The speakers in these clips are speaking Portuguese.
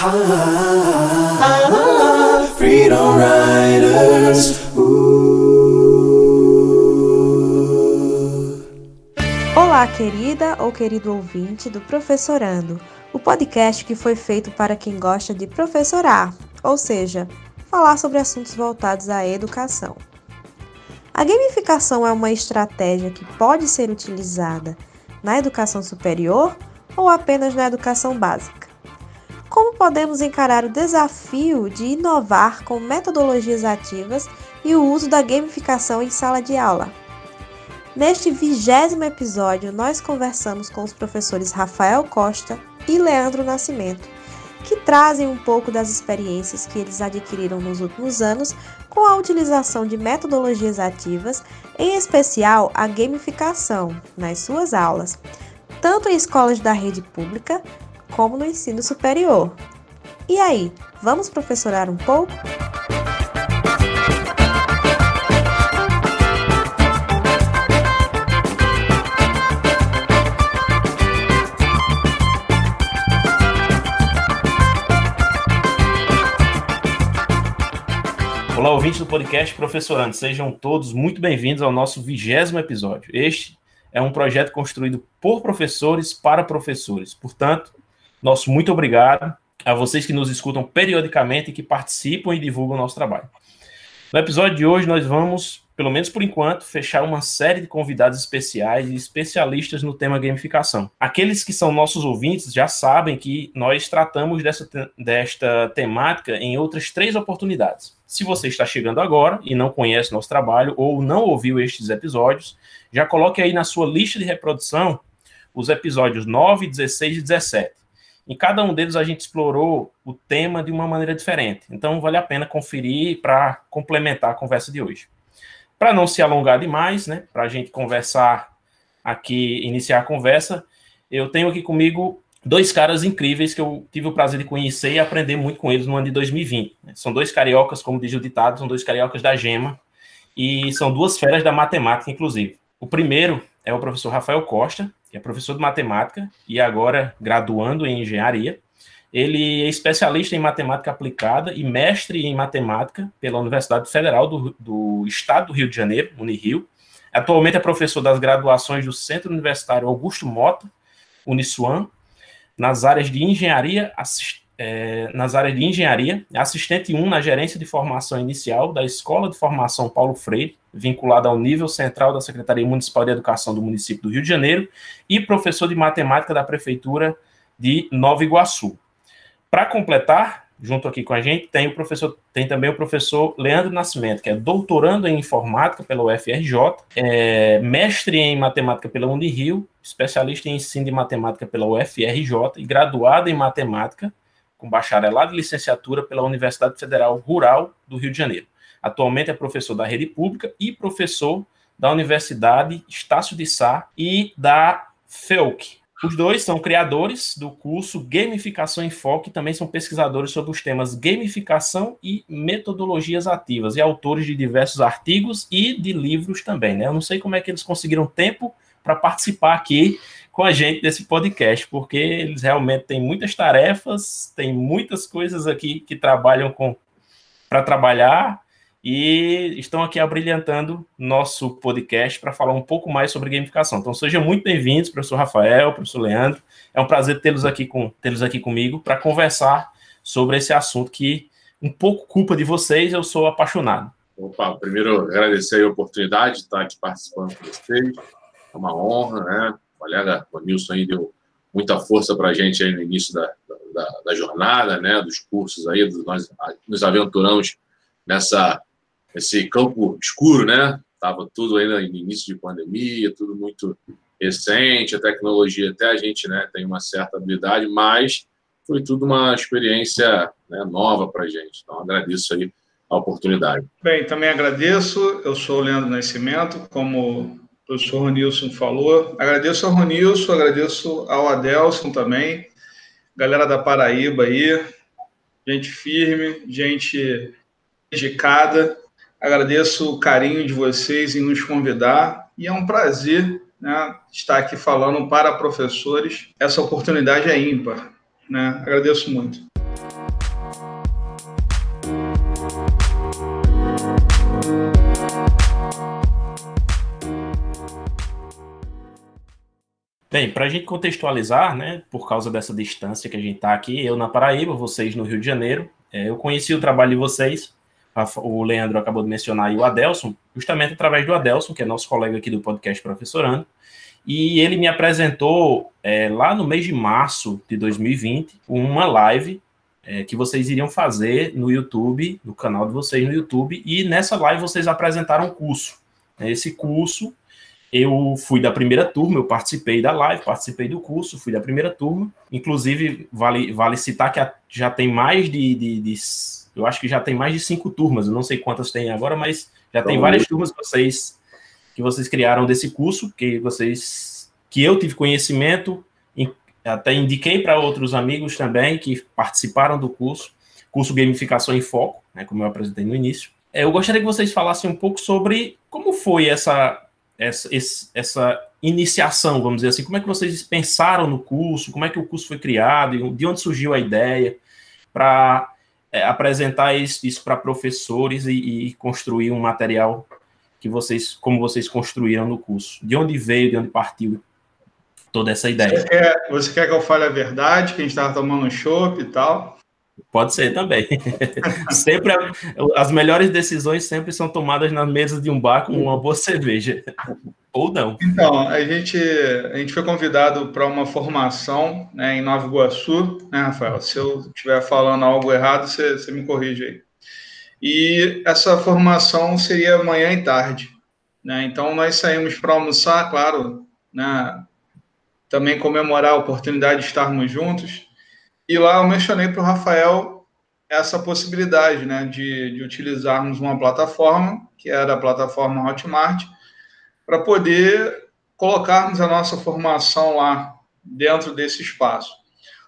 Freedom Riders. Olá, querida ou querido ouvinte do Professorando, o podcast que foi feito para quem gosta de professorar, ou seja, falar sobre assuntos voltados à educação. A gamificação é uma estratégia que pode ser utilizada na educação superior ou apenas na educação básica. Como podemos encarar o desafio de inovar com metodologias ativas e o uso da gamificação em sala de aula? Neste vigésimo episódio, nós conversamos com os professores Rafael Costa e Leandro Nascimento, que trazem um pouco das experiências que eles adquiriram nos últimos anos com a utilização de metodologias ativas, em especial a gamificação, nas suas aulas, tanto em escolas da rede pública como no ensino superior. E aí, vamos professorar um pouco? Olá, ouvintes do podcast Professorando, sejam todos muito bem-vindos ao nosso vigésimo episódio. Este é um projeto construído por professores para professores. Portanto, nosso muito obrigado a vocês que nos escutam periodicamente e que participam e divulgam o nosso trabalho. No episódio de hoje, nós vamos, pelo menos por enquanto, fechar uma série de convidados especiais e especialistas no tema gamificação. Aqueles que são nossos ouvintes já sabem que nós tratamos dessa, desta temática em outras três oportunidades. Se você está chegando agora e não conhece nosso trabalho ou não ouviu estes episódios, já coloque aí na sua lista de reprodução os episódios 9, 16 e 17. Em cada um deles a gente explorou o tema de uma maneira diferente. Então vale a pena conferir para complementar a conversa de hoje. Para não se alongar demais, né, para a gente conversar aqui, iniciar a conversa, eu tenho aqui comigo dois caras incríveis que eu tive o prazer de conhecer e aprender muito com eles no ano de 2020. São dois cariocas, como diz o ditado, são dois cariocas da gema e são duas feras da matemática, inclusive. O primeiro é o professor Rafael Costa, que é professor de matemática e agora graduando em engenharia. Ele é especialista em matemática aplicada e mestre em matemática pela Universidade Federal do, do Estado do Rio de Janeiro, Unirio. Atualmente é professor das graduações do Centro Universitário Augusto Mota, Uniswan, nas áreas de engenharia, é, nas áreas de engenharia, assistente 1 na gerência de formação inicial da Escola de Formação Paulo Freire, vinculada ao nível central da Secretaria Municipal de Educação do município do Rio de Janeiro, e professor de matemática da Prefeitura de Nova Iguaçu. Para completar, junto aqui com a gente, tem o professor, tem também o professor Leandro Nascimento, que é doutorando em informática pela UFRJ, é mestre em matemática pela Unirio, especialista em ensino de matemática pela UFRJ e graduado em matemática com bacharelado e licenciatura pela Universidade Federal Rural do Rio de Janeiro. Atualmente é professor da rede pública e professor da Universidade Estácio de Sá e da FEUC, os dois são criadores do curso Gamificação em Foco e também são pesquisadores sobre os temas gamificação e metodologias ativas e autores de diversos artigos e de livros também, né? Eu não sei como é que eles conseguiram tempo para participar aqui com a gente desse podcast, porque eles realmente têm muitas tarefas, tem muitas coisas aqui que trabalham com para trabalhar e estão aqui abrilhantando nosso podcast para falar um pouco mais sobre gamificação. Então sejam muito bem-vindos, professor Rafael, professor Leandro. É um prazer tê-los aqui, com, tê aqui comigo para conversar sobre esse assunto que um pouco culpa de vocês, eu sou apaixonado. Opa, primeiro agradecer a oportunidade de estar aqui participando com vocês. É uma honra, né? Colega o Nilson aí deu muita força para a gente aí no início da, da, da, jornada, né? Dos cursos aí, nós nos aventuramos nessa esse campo escuro, né? Tava tudo ainda no início de pandemia, tudo muito recente, a tecnologia até a gente, né, tem uma certa habilidade, mas foi tudo uma experiência né, nova para a gente. Então, agradeço aí a oportunidade. Bem, também agradeço. Eu sou o Leandro Nascimento, como professor Ronilson falou. Agradeço ao Ronilson, agradeço ao Adelson também, galera da Paraíba aí, gente firme, gente dedicada. Agradeço o carinho de vocês em nos convidar e é um prazer né, estar aqui falando para professores. Essa oportunidade é ímpar. Né? Agradeço muito. Bem, para a gente contextualizar, né, por causa dessa distância que a gente está aqui, eu na Paraíba, vocês no Rio de Janeiro, é, eu conheci o trabalho de vocês, a, o Leandro acabou de mencionar e o Adelson, justamente através do Adelson, que é nosso colega aqui do podcast Professorando, e ele me apresentou é, lá no mês de março de 2020 uma live é, que vocês iriam fazer no YouTube, no canal de vocês no YouTube, e nessa live vocês apresentaram um curso. Esse curso, eu fui da primeira turma, eu participei da live, participei do curso, fui da primeira turma. Inclusive, vale, vale citar que já tem mais de, de, de Eu acho que já tem mais de cinco turmas, eu não sei quantas tem agora, mas já tem várias turmas que vocês, que vocês criaram desse curso, que vocês. que eu tive conhecimento, até indiquei para outros amigos também que participaram do curso, curso Gamificação em Foco, né, como eu apresentei no início. É, eu gostaria que vocês falassem um pouco sobre como foi essa, essa, essa iniciação, vamos dizer assim, como é que vocês pensaram no curso, como é que o curso foi criado, de onde surgiu a ideia para é, apresentar isso, isso para professores e, e, construir um material que vocês, como vocês construíram no curso. De onde veio, de onde partiu toda essa ideia. Você quer, você quer que eu fale a verdade, que a gente estava tomando um chopp e tal? Pode ser também. sempre as melhores decisões sempre são tomadas na mesa de um bar com uma boa cerveja. Ou não. Então, a gente, a gente foi convidado para uma formação né, em Nova Iguaçu, né, Rafael? Se eu estiver falando algo errado, você, você me corrige aí. E essa formação seria amanhã e tarde. Né? Então, nós saímos para almoçar, claro, né, também comemorar a oportunidade de estarmos juntos. E lá eu mencionei para o Rafael essa possibilidade né, de, de utilizarmos uma plataforma, que era a plataforma Hotmart, para poder colocarmos a nossa formação lá dentro desse espaço.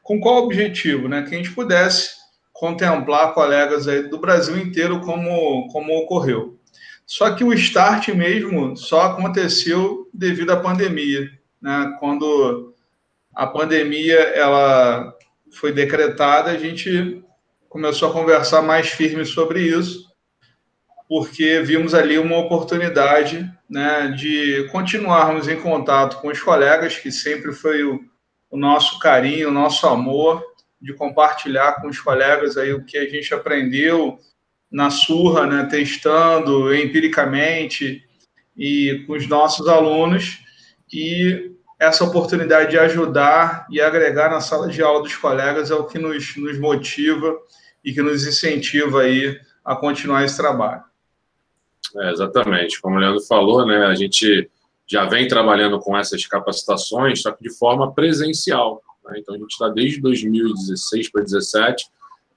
Com qual objetivo? Né? Que a gente pudesse contemplar colegas aí do Brasil inteiro como, como ocorreu. Só que o start mesmo só aconteceu devido à pandemia né, quando a pandemia ela foi decretada, a gente começou a conversar mais firme sobre isso, porque vimos ali uma oportunidade né, de continuarmos em contato com os colegas, que sempre foi o, o nosso carinho, o nosso amor, de compartilhar com os colegas aí o que a gente aprendeu na surra, né, testando empiricamente e com os nossos alunos. E essa oportunidade de ajudar e agregar na sala de aula dos colegas é o que nos, nos motiva e que nos incentiva aí a continuar esse trabalho. É, exatamente. Como o Leandro falou, né, a gente já vem trabalhando com essas capacitações, só que de forma presencial. Né? Então, a gente está desde 2016 para 2017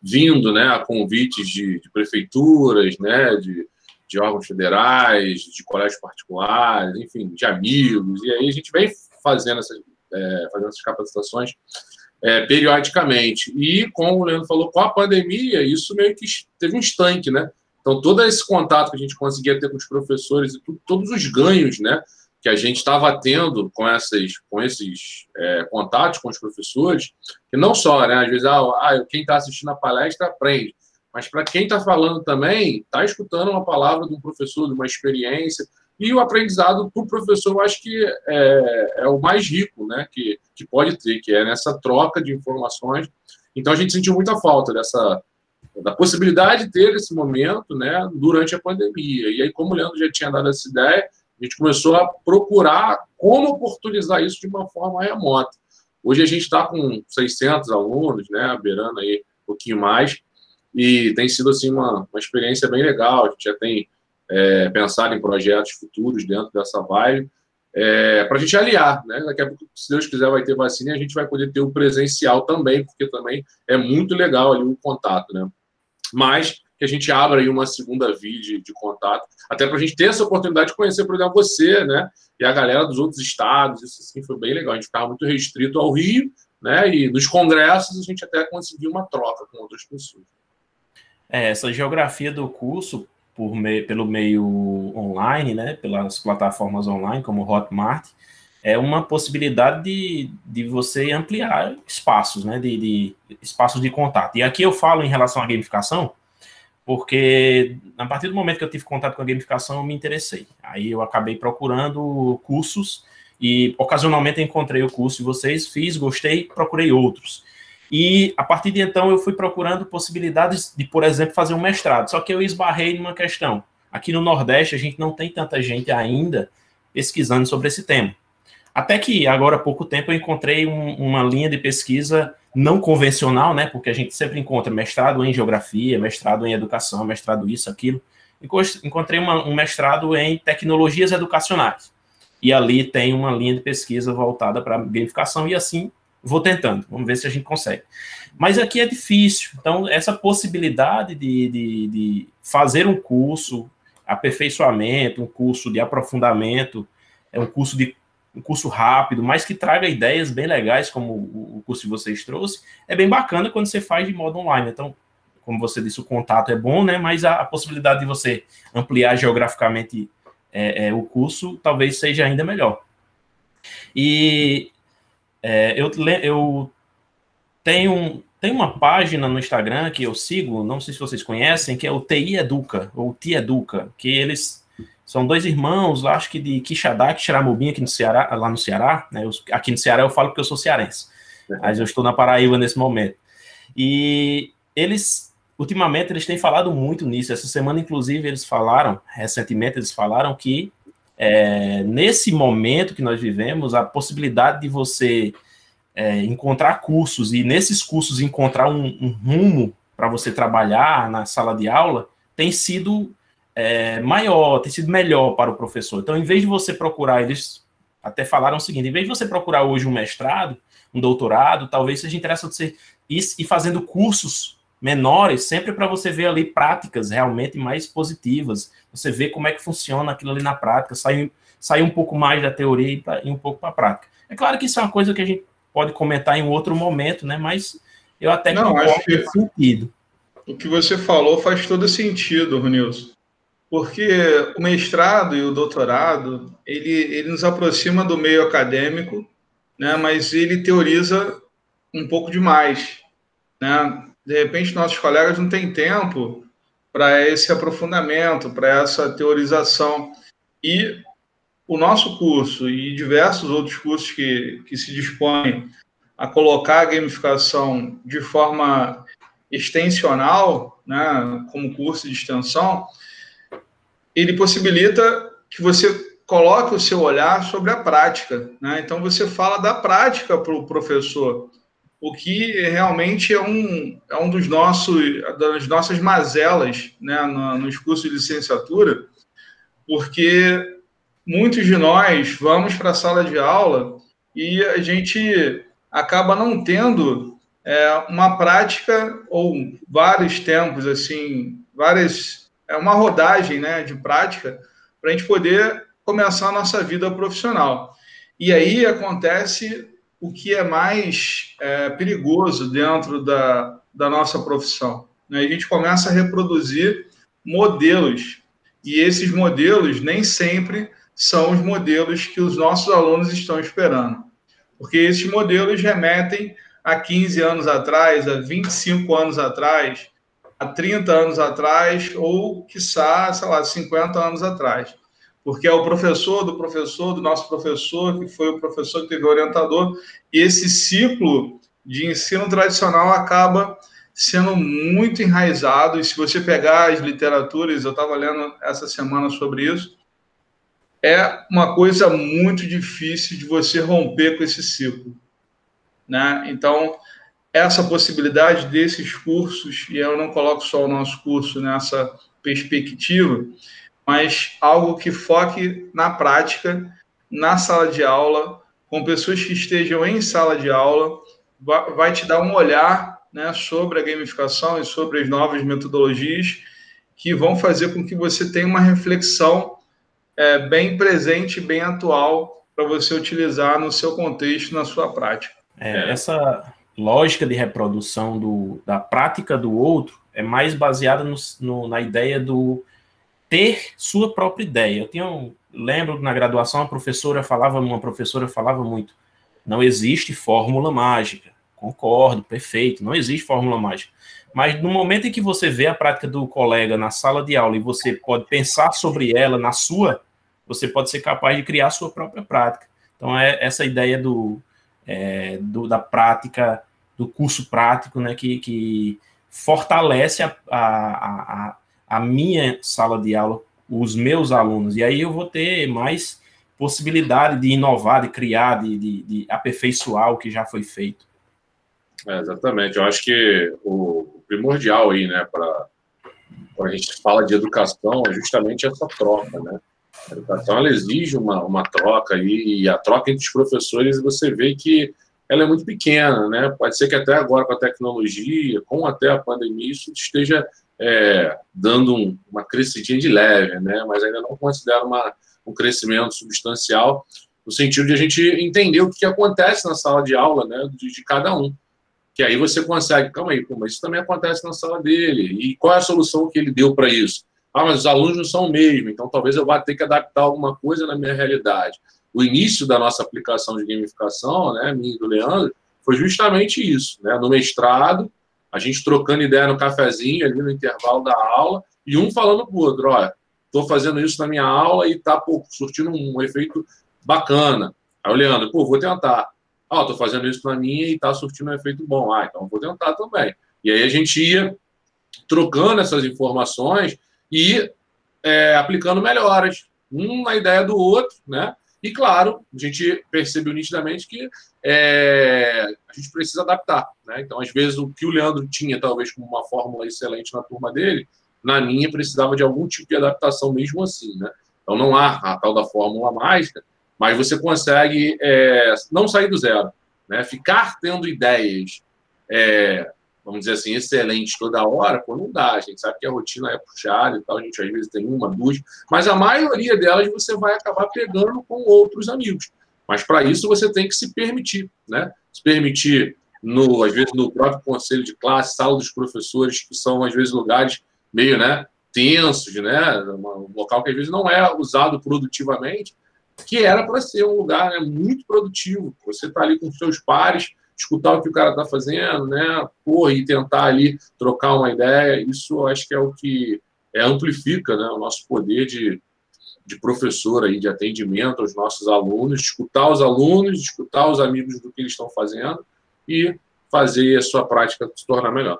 vindo né, a convites de, de prefeituras, né, de, de órgãos federais, de colégios particulares, enfim, de amigos, e aí a gente vem fazendo essas, é, fazendo essas capacitações é, periodicamente. E, como o Leandro falou, com a pandemia, isso meio que teve um estanque, né? Então, todo esse contato que a gente conseguia ter com os professores e tudo, todos os ganhos, né? Que a gente estava tendo com, essas, com esses é, contatos com os professores, que não só, né? Às vezes, ah, ah quem está assistindo a palestra aprende, mas para quem está falando também, está escutando uma palavra de um professor, de uma experiência, e o aprendizado para o professor, eu acho que é, é, o mais rico né, que, que pode ter, que é nessa troca de informações. Então, a gente sentiu muita falta dessa da possibilidade de ter esse momento né, durante a pandemia. E aí, como o Leandro já tinha dado essa ideia, a gente começou a procurar como oportunizar isso de uma forma remota. Hoje a gente está com 600 alunos, né, beirando aí um pouquinho mais, e tem sido assim uma, uma experiência bem legal. A gente já tem é, pensar em projetos futuros dentro dessa vibe, é, para a gente aliar, né? Daqui a pouco, se Deus quiser, vai ter vacina e a gente vai poder ter o presencial também, porque também é muito legal ali o contato, né? Mas que a gente abra aí uma segunda via de, de contato, até para a gente ter essa oportunidade de conhecer, por exemplo, você, né? E a galera dos outros estados, isso assim foi bem legal. A gente ficava muito restrito ao Rio, né? E nos congressos a gente até conseguiu uma troca com outras pessoas. É, essa geografia do curso por meio, pelo meio online, né, pelas plataformas online, como Hotmart, é uma possibilidade de, de você ampliar espaços, né, de, de espaços de contato. E aqui eu falo em relação à gamificação, porque a partir do momento que eu tive contato com a gamificação, eu me interessei. Aí eu acabei procurando cursos e ocasionalmente encontrei o curso de vocês, fiz, gostei, procurei outros. E a partir de então eu fui procurando possibilidades de, por exemplo, fazer um mestrado. Só que eu esbarrei numa questão. Aqui no Nordeste a gente não tem tanta gente ainda pesquisando sobre esse tema. Até que agora há pouco tempo eu encontrei um, uma linha de pesquisa não convencional, né? Porque a gente sempre encontra mestrado em geografia, mestrado em educação, mestrado isso, aquilo. Encontrei uma, um mestrado em tecnologias educacionais. E ali tem uma linha de pesquisa voltada para gamificação e assim vou tentando, vamos ver se a gente consegue. Mas aqui é difícil, então essa possibilidade de, de, de fazer um curso, aperfeiçoamento, um curso de aprofundamento, é um curso de um curso rápido, mas que traga ideias bem legais, como o curso que vocês trouxe, é bem bacana quando você faz de modo online. Então, como você disse, o contato é bom, né? Mas a, a possibilidade de você ampliar geograficamente é, é, o curso talvez seja ainda melhor. E é, eu, eu tenho, tenho uma página no Instagram que eu sigo, não sei se vocês conhecem, que é o TI Educa, ou TI Educa, que eles são dois irmãos, acho que de Quixadá, Quixeramobim, aqui no Ceará, lá no Ceará, né? Eu, aqui no Ceará eu falo porque eu sou cearense, mas eu estou na Paraíba nesse momento. E eles, ultimamente, eles têm falado muito nisso. Essa semana, inclusive, eles falaram, recentemente, eles falaram que é, nesse momento que nós vivemos, a possibilidade de você é, encontrar cursos e nesses cursos encontrar um, um rumo para você trabalhar na sala de aula tem sido é, maior, tem sido melhor para o professor. Então, em vez de você procurar, eles até falaram o seguinte: em vez de você procurar hoje um mestrado, um doutorado, talvez seja interessante você ir fazendo cursos menores, sempre para você ver ali práticas realmente mais positivas. Você vê como é que funciona aquilo ali na prática, sair, sair um pouco mais da teoria e, pra, um pouco para a prática. É claro que isso é uma coisa que a gente pode comentar em outro momento, né? Mas eu até Não, concordo acho que sentido. O que você falou faz todo sentido, Ronilson. Porque o mestrado e o doutorado, ele, ele nos aproxima do meio acadêmico, né? Mas ele teoriza um pouco demais, né? De repente nossos colegas não têm tempo para esse aprofundamento, para essa teorização. E o nosso curso e diversos outros cursos que, que se dispõem a colocar a gamificação de forma extensional, né, como curso de extensão, ele possibilita que você coloque o seu olhar sobre a prática. Né? Então, você fala da prática para o professor o que realmente é um, é um dos nossos, das nossas mazelas né, nos cursos de licenciatura, porque muitos de nós vamos para a sala de aula e a gente acaba não tendo é, uma prática ou vários tempos, assim, várias, é uma rodagem né, de prática para a gente poder começar a nossa vida profissional. E aí acontece o que é mais é, perigoso dentro da, da nossa profissão. Né? A gente começa a reproduzir modelos, e esses modelos nem sempre são os modelos que os nossos alunos estão esperando, porque esses modelos remetem a 15 anos atrás, a 25 anos atrás, a 30 anos atrás, ou, quiçá, sei lá, 50 anos atrás porque é o professor do professor, do nosso professor, que foi o professor que teve o orientador, e esse ciclo de ensino tradicional acaba sendo muito enraizado, e se você pegar as literaturas, eu estava lendo essa semana sobre isso, é uma coisa muito difícil de você romper com esse ciclo. Né? Então, essa possibilidade desses cursos, e eu não coloco só o nosso curso nessa perspectiva, mas algo que foque na prática, na sala de aula, com pessoas que estejam em sala de aula, vai te dar um olhar né, sobre a gamificação e sobre as novas metodologias que vão fazer com que você tenha uma reflexão é, bem presente, bem atual para você utilizar no seu contexto, na sua prática. É, essa lógica de reprodução do, da prática do outro é mais baseada no, no, na ideia do ter sua própria ideia. Eu um, lembro na graduação a professora falava, uma professora falava muito, não existe fórmula mágica. Concordo, perfeito, não existe fórmula mágica. Mas no momento em que você vê a prática do colega na sala de aula e você pode pensar sobre ela na sua, você pode ser capaz de criar a sua própria prática. Então, é essa ideia do, é, do da prática, do curso prático, né, que, que fortalece a, a, a, a minha sala de aula, os meus alunos, e aí eu vou ter mais possibilidade de inovar, de criar, de, de, de aperfeiçoar o que já foi feito. É, exatamente. Eu acho que o primordial aí, né, para a gente fala de educação, é justamente essa troca, né? A educação ela exige uma, uma troca aí, e a troca entre os professores você vê que ela é muito pequena, né? Pode ser que até agora com a tecnologia, com até a pandemia, isso esteja é, dando um, uma crescidinha de leve, né? Mas ainda não considero uma, um crescimento substancial no sentido de a gente entender o que, acontece na sala de aula, né? De, de cada um que aí você consegue, calma aí, mas isso também acontece na sala dele. E qual é a solução que ele deu para isso? Ah, mas os alunos não são o mesmo, então talvez eu vá ter que adaptar alguma coisa na minha realidade. O início da nossa aplicação de gamificação, né, minha e do Leandro, foi justamente isso. Né? No mestrado, a gente trocando ideia no cafezinho, ali no intervalo da aula, e um falando para o outro: olha, estou fazendo isso na minha aula e está surtindo um efeito bacana. Aí o Leandro, pô, vou tentar. Ó, oh, tô fazendo isso na minha e tá surtindo um efeito bom. Ah, então vou tentar também. E aí a gente ia trocando essas informações e é, aplicando melhoras, um na ideia do outro, né? E claro, a gente percebeu nitidamente que é, a gente precisa adaptar, né? Então, às vezes, o que o Leandro tinha, talvez, como uma fórmula excelente na turma dele, na minha precisava de algum tipo de adaptação mesmo assim, né? Então, não há a tal da fórmula mágica, mas você consegue é, não sair do zero, né? Ficar tendo ideias, é, vamos dizer assim, excelentes toda hora, pô, não dá. A gente sabe que a rotina é puxada e tal, a gente às vezes tem uma, duas, mas a maioria delas você vai acabar pegando com outros amigos. Mas para isso você tem que se permitir, né? Se permitir, no, às vezes, no próprio conselho de classe, sala dos professores, que são, às vezes, lugares meio, né? tensos, né? Um local que às vezes não é usado produtivamente, que era para ser um lugar né, muito produtivo. Você está ali com seus pares, escutar o que o cara está fazendo, né? Porra, e tentar ali trocar uma ideia. Isso acho que é o que é, amplifica né, o nosso poder de, de professor aí, de atendimento aos nossos alunos, escutar os alunos, escutar os amigos do que eles estão fazendo e fazer a sua prática se tornar melhor.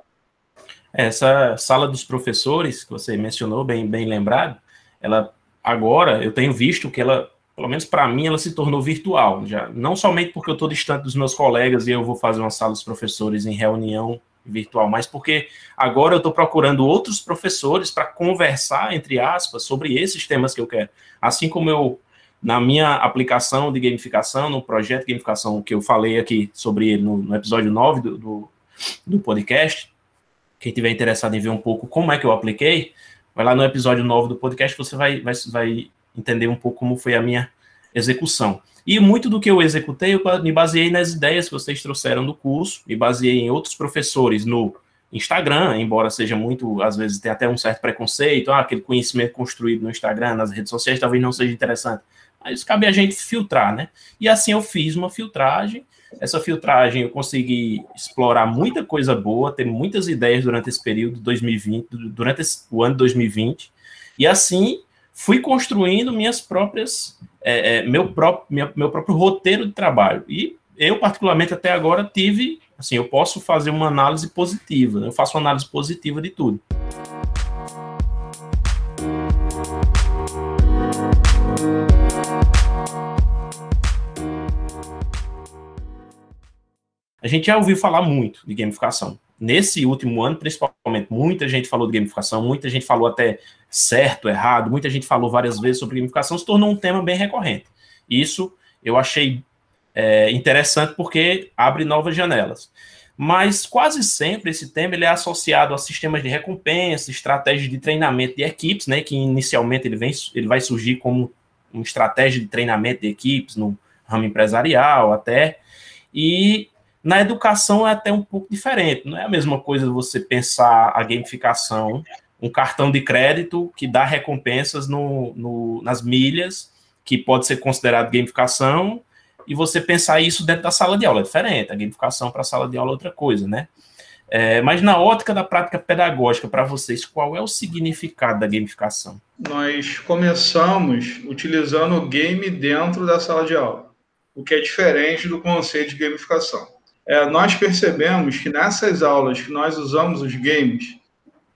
Essa sala dos professores que você mencionou, bem, bem lembrado, ela agora eu tenho visto que ela pelo menos para mim, ela se tornou virtual. Já não somente porque eu estou distante dos meus colegas e eu vou fazer uma sala dos professores em reunião virtual, mas porque agora eu estou procurando outros professores para conversar, entre aspas, sobre esses temas que eu quero. Assim como eu, na minha aplicação de gamificação, no projeto de gamificação que eu falei aqui sobre ele no, no episódio 9 do, do, do podcast, quem tiver interessado em ver um pouco como é que eu apliquei, vai lá no episódio 9 do podcast, você vai, vai, vai entender um pouco como foi a minha execução. E muito do que eu executei, eu me baseei nas ideias que vocês trouxeram do curso, me baseei em outros professores no Instagram, embora seja muito, às vezes tem até um certo preconceito, ah, aquele conhecimento construído no Instagram, nas redes sociais, talvez não seja interessante. Mas cabe a gente filtrar, né? E assim eu fiz uma filtragem. Essa filtragem eu consegui explorar muita coisa boa, ter muitas ideias durante esse período 2020, durante esse, o ano 2020. E assim fui construindo minhas próprias, é, é, meu, próprio, minha, meu próprio roteiro de trabalho. E eu, particularmente, até agora tive, assim, eu posso fazer uma análise positiva, eu faço uma análise positiva de tudo. A gente já ouviu falar muito de gamificação nesse último ano, principalmente, muita gente falou de gamificação, muita gente falou até certo, errado, muita gente falou várias vezes sobre gamificação, se tornou um tema bem recorrente. Isso eu achei é, interessante porque abre novas janelas. Mas quase sempre esse tema ele é associado a sistemas de recompensa, estratégias de treinamento de equipes, né, que inicialmente ele, vem, ele vai surgir como uma estratégia de treinamento de equipes no ramo empresarial até, e na educação é até um pouco diferente. Não é a mesma coisa você pensar a gamificação, um cartão de crédito que dá recompensas no, no, nas milhas, que pode ser considerado gamificação, e você pensar isso dentro da sala de aula. É diferente. A gamificação para a sala de aula é outra coisa, né? É, mas na ótica da prática pedagógica, para vocês, qual é o significado da gamificação? Nós começamos utilizando o game dentro da sala de aula. o que é diferente do conceito de gamificação. É, nós percebemos que nessas aulas que nós usamos os games,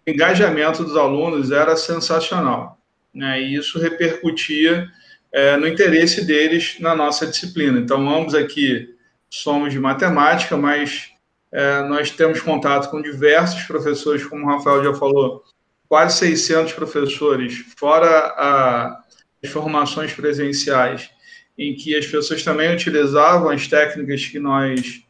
o engajamento dos alunos era sensacional. Né? E isso repercutia é, no interesse deles na nossa disciplina. Então, ambos aqui somos de matemática, mas é, nós temos contato com diversos professores, como o Rafael já falou, quase 600 professores, fora a, as formações presenciais, em que as pessoas também utilizavam as técnicas que nós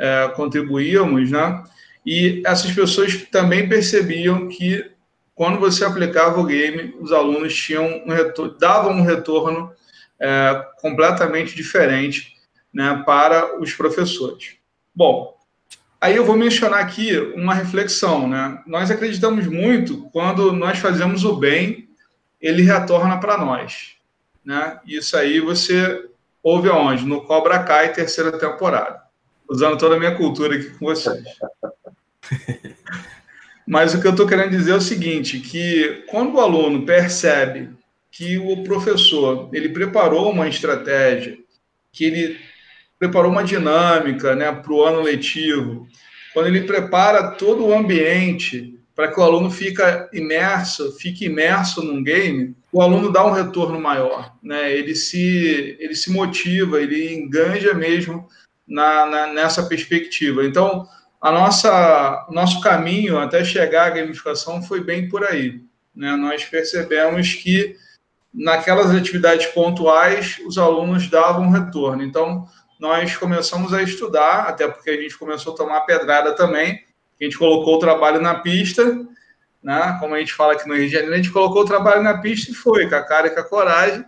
é, contribuíamos, né? E essas pessoas também percebiam que quando você aplicava o game, os alunos tinham um retorno, davam um retorno é, completamente diferente né, para os professores. Bom, aí eu vou mencionar aqui uma reflexão. Né? Nós acreditamos muito quando nós fazemos o bem, ele retorna para nós. Né? Isso aí você ouve aonde? No Cobra Kai, terceira temporada. Usando toda a minha cultura aqui com vocês. Mas o que eu estou querendo dizer é o seguinte, que quando o aluno percebe que o professor ele preparou uma estratégia, que ele preparou uma dinâmica né, para o ano letivo, quando ele prepara todo o ambiente para que o aluno fica imerso, fique imerso num game, o aluno dá um retorno maior, né? Ele se ele se motiva, ele enganja mesmo na, na nessa perspectiva. Então, a nossa nosso caminho até chegar à gamificação foi bem por aí, né? Nós percebemos que naquelas atividades pontuais os alunos davam retorno. Então, nós começamos a estudar, até porque a gente começou a tomar pedrada também, a gente colocou o trabalho na pista, né? Como a gente fala aqui no Rio de Janeiro, a gente colocou o trabalho na pista e foi, com a cara e com a coragem.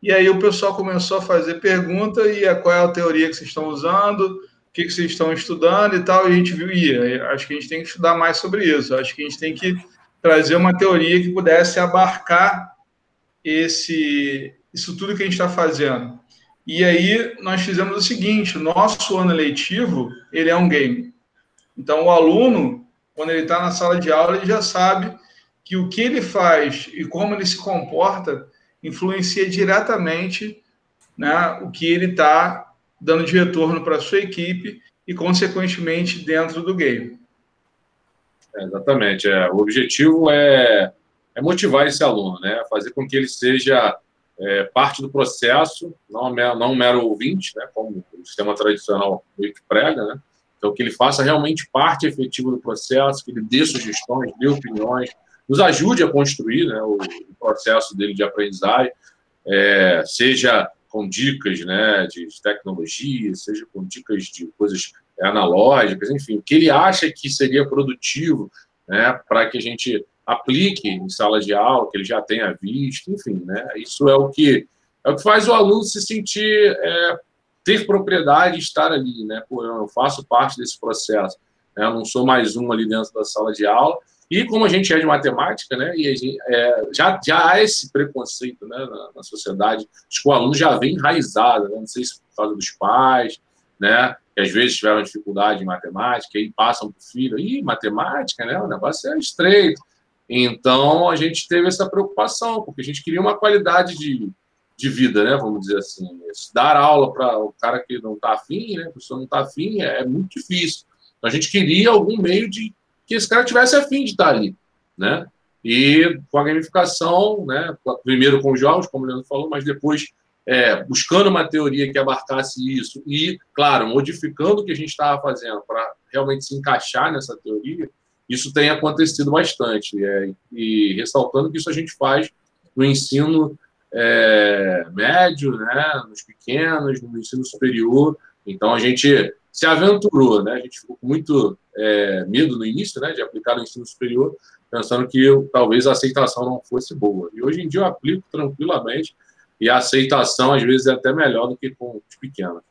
E aí o pessoal começou a fazer pergunta e qual é a teoria que vocês estão usando, o que, que vocês estão estudando e tal, e a gente viu, e acho que a gente tem que estudar mais sobre isso, acho que a gente tem que trazer uma teoria que pudesse abarcar esse, isso tudo que a gente está fazendo. E aí nós fizemos o seguinte, nosso ano letivo, ele é um game. Então, o aluno, quando ele está na sala de aula, ele já sabe que o que ele faz e como ele se comporta influencia diretamente né, o que ele está dando de retorno para a sua equipe e, consequentemente, dentro do game. É, exatamente. É, o objetivo é, é, motivar esse aluno, né, fazer com que ele seja é, parte do processo, não, não um mero ouvinte, né, como o sistema tradicional meio que prega, né, então, que ele faça realmente parte efetiva do processo, que ele dê sugestões, dê opiniões, nos ajude a construir né, o, processo dele de aprendizagem, é, seja com dicas né, de tecnologia, seja com dicas de coisas analógicas, enfim, o que ele acha que seria produtivo né, para que a gente aplique em sala de aula, que ele já tenha visto, enfim, né, isso é o que é o que faz o aluno se sentir é, ter propriedade e estar ali, né? Pô, eu faço parte desse processo, né? Eu não sou mais um ali dentro da sala de aula. E como a gente é de matemática, né? E gente, é, já, já há esse preconceito né, na, na sociedade, de que o aluno já vem enraizado, né? não sei se por causa dos pais, né? Que às vezes tiveram dificuldade em matemática e passam para o filho, e matemática, né? O negócio é estreito. Então a gente teve essa preocupação, porque a gente queria uma qualidade de, de vida, né? Vamos dizer assim. Dar aula para o cara que não está afim, né? A pessoa não está afim, é, é, muito difícil. Então, a gente queria algum meio de que esse cara tivesse afim de estar ali, né? E com a gamificação, né? Primeiro com os jogos, como o Leandro falou, mas depois é, buscando uma teoria que abarcasse isso e, claro, modificando o que a gente estava fazendo para realmente se encaixar nessa teoria, isso tem acontecido bastante. É, e ressaltando que isso a gente faz no ensino é, médio, né, nos pequenos, no ensino superior. Então a gente se aventurou, né? A gente ficou com muito é, medo no início, né, de aplicar no ensino superior, pensando que eu, talvez a aceitação não fosse boa. E hoje em dia eu aplico tranquilamente e a aceitação às vezes é até melhor do que com os pequenos.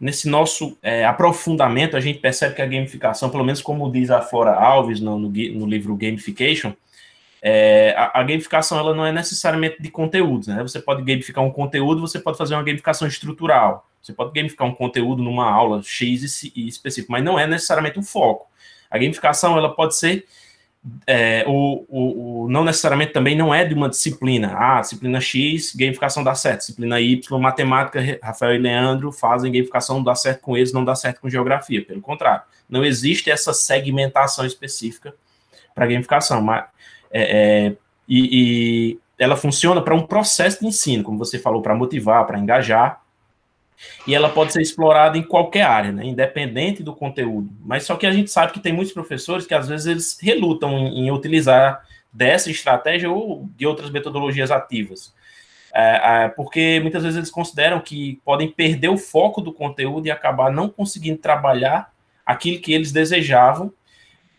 Nesse nosso é, aprofundamento, a gente percebe que a gamificação, pelo menos como diz a Flora Alves no, no, no livro Gamification, é, a, a, gamificação ela não é necessariamente de conteúdos, né? Você pode gamificar um conteúdo, você pode fazer uma gamificação estrutural, você pode gamificar um conteúdo numa aula X e, e específico, mas não é necessariamente o foco. A gamificação ela pode ser é, o, o, o, não necessariamente também não é de uma disciplina. Ah, disciplina X, gamificação dá certo. Disciplina Y, matemática, Rafael e Leandro fazem gamificação, dá certo com eles, não dá certo com geografia. Pelo contrário, não existe essa segmentação específica para gamificação. Mas, é, é, e, e ela funciona para um processo de ensino, como você falou, para motivar, para engajar e ela pode ser explorada em qualquer área, né, independente do conteúdo. Mas só que a gente sabe que tem muitos professores que às vezes eles relutam em, em utilizar dessa estratégia ou de outras metodologias ativas. É, é, porque muitas vezes eles consideram que podem perder o foco do conteúdo e acabar não conseguindo trabalhar aquilo que eles desejavam,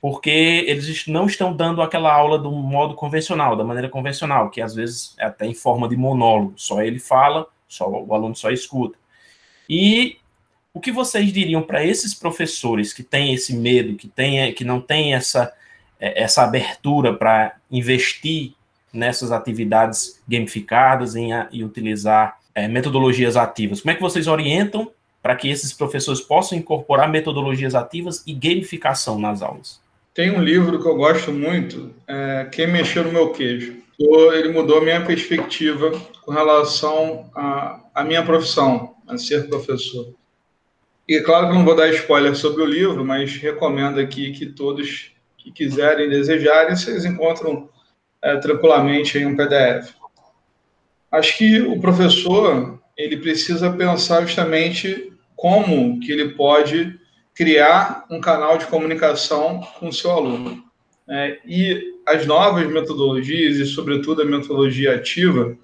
porque eles não estão dando aquela aula do modo convencional, da maneira convencional, que às vezes é até em forma de monólogo, só ele fala, só o aluno só escuta. E o que vocês diriam para esses professores que têm esse medo, que, tem, que não têm essa, é, essa abertura para investir nessas atividades gamificadas em, e utilizar é, metodologias ativas? Como é que vocês orientam para que esses professores possam incorporar metodologias ativas e gamificação nas aulas? Tem um livro que eu gosto muito, é, Quem Mexeu no Meu Queijo. Ele mudou minha perspectiva com relação à minha profissão a ser professor. E claro que não vou dar spoiler sobre o livro, mas recomendo aqui que todos que quiserem, desejarem, vocês encontram é, tranquilamente em um PDF. Acho que o professor ele precisa pensar justamente como que ele pode criar um canal de comunicação com o seu aluno. É, e as novas metodologias, e sobretudo a metodologia ativa,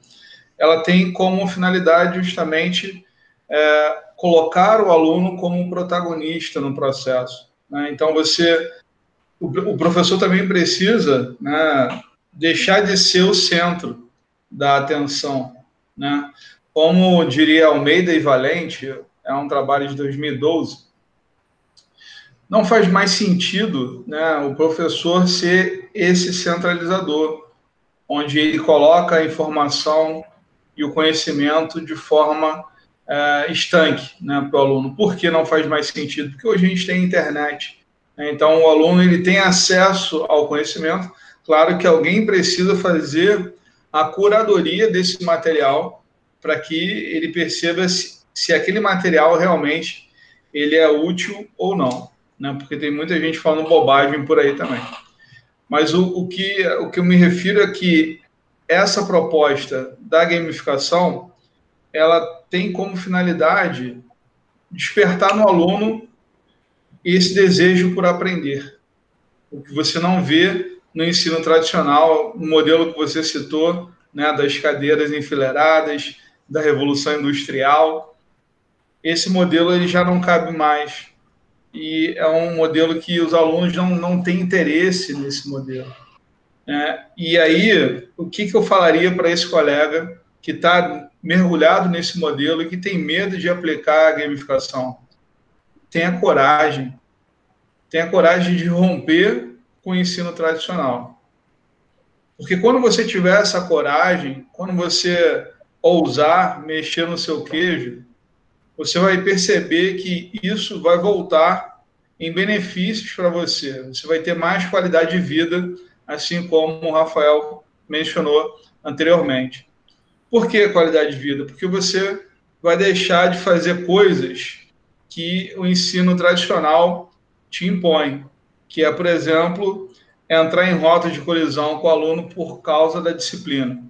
ela tem como finalidade justamente é, colocar o aluno como um protagonista no processo. Né? Então, você, o, o, professor também precisa né, deixar de ser o centro da atenção. Né? Como diria Almeida e Valente, é um trabalho de 2012, não faz mais sentido né, o professor ser esse centralizador, onde ele coloca a informação e o conhecimento de forma uh, estanque né, para o aluno. Por que não faz mais sentido? Porque hoje a gente tem internet. Né? Então, o aluno ele tem acesso ao conhecimento. Claro que alguém precisa fazer a curadoria desse material para que ele perceba se, se, aquele material realmente ele é útil ou não. Né? Porque tem muita gente falando bobagem por aí também. Mas o, o, que, o que eu me refiro é que essa proposta da gamificação ela tem como finalidade despertar no aluno esse desejo por aprender. O que você não vê no ensino tradicional, o modelo que você citou, né, das cadeiras enfileiradas, da revolução industrial. Esse modelo ele já não cabe mais. E é um modelo que os alunos não, não têm interesse nesse modelo. É, e aí, o que, que eu falaria para esse colega que está mergulhado nesse modelo e que tem medo de aplicar a gamificação. Tenha coragem. Tenha coragem de romper com o ensino tradicional. Porque quando você tiver essa coragem, quando você ousar mexer no seu queijo, você vai perceber que isso vai voltar em benefícios para você. Você vai ter mais qualidade de vida, assim como o Rafael mencionou anteriormente. Por que qualidade de vida? Porque você vai deixar de fazer coisas que o ensino tradicional te impõe, que é, por exemplo, entrar em rota de colisão com o aluno por causa da disciplina.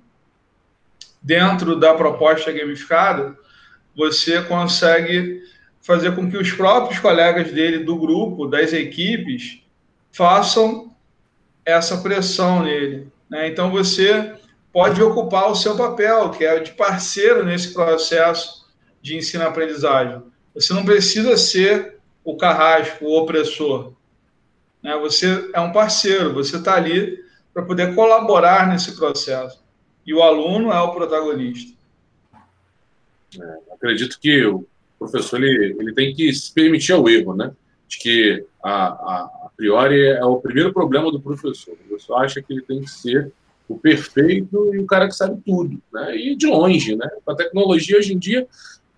Dentro da proposta gamificada, você consegue fazer com que os próprios colegas dele do grupo, das equipes, façam essa pressão nele. Né? Então você pode ocupar o seu papel, que é de parceiro nesse processo de ensino-aprendizagem. Você não precisa ser o carrasco, o opressor. Né? Você é um parceiro, você está ali para poder colaborar nesse processo. E o aluno é o protagonista. É, acredito que o professor ele, ele tem que se permitir ao erro, né? De que a, a, a priori é o primeiro problema do professor. O professor acha que ele tem que ser o perfeito e o cara que sabe tudo, né? E de longe, né? Com a tecnologia hoje em dia,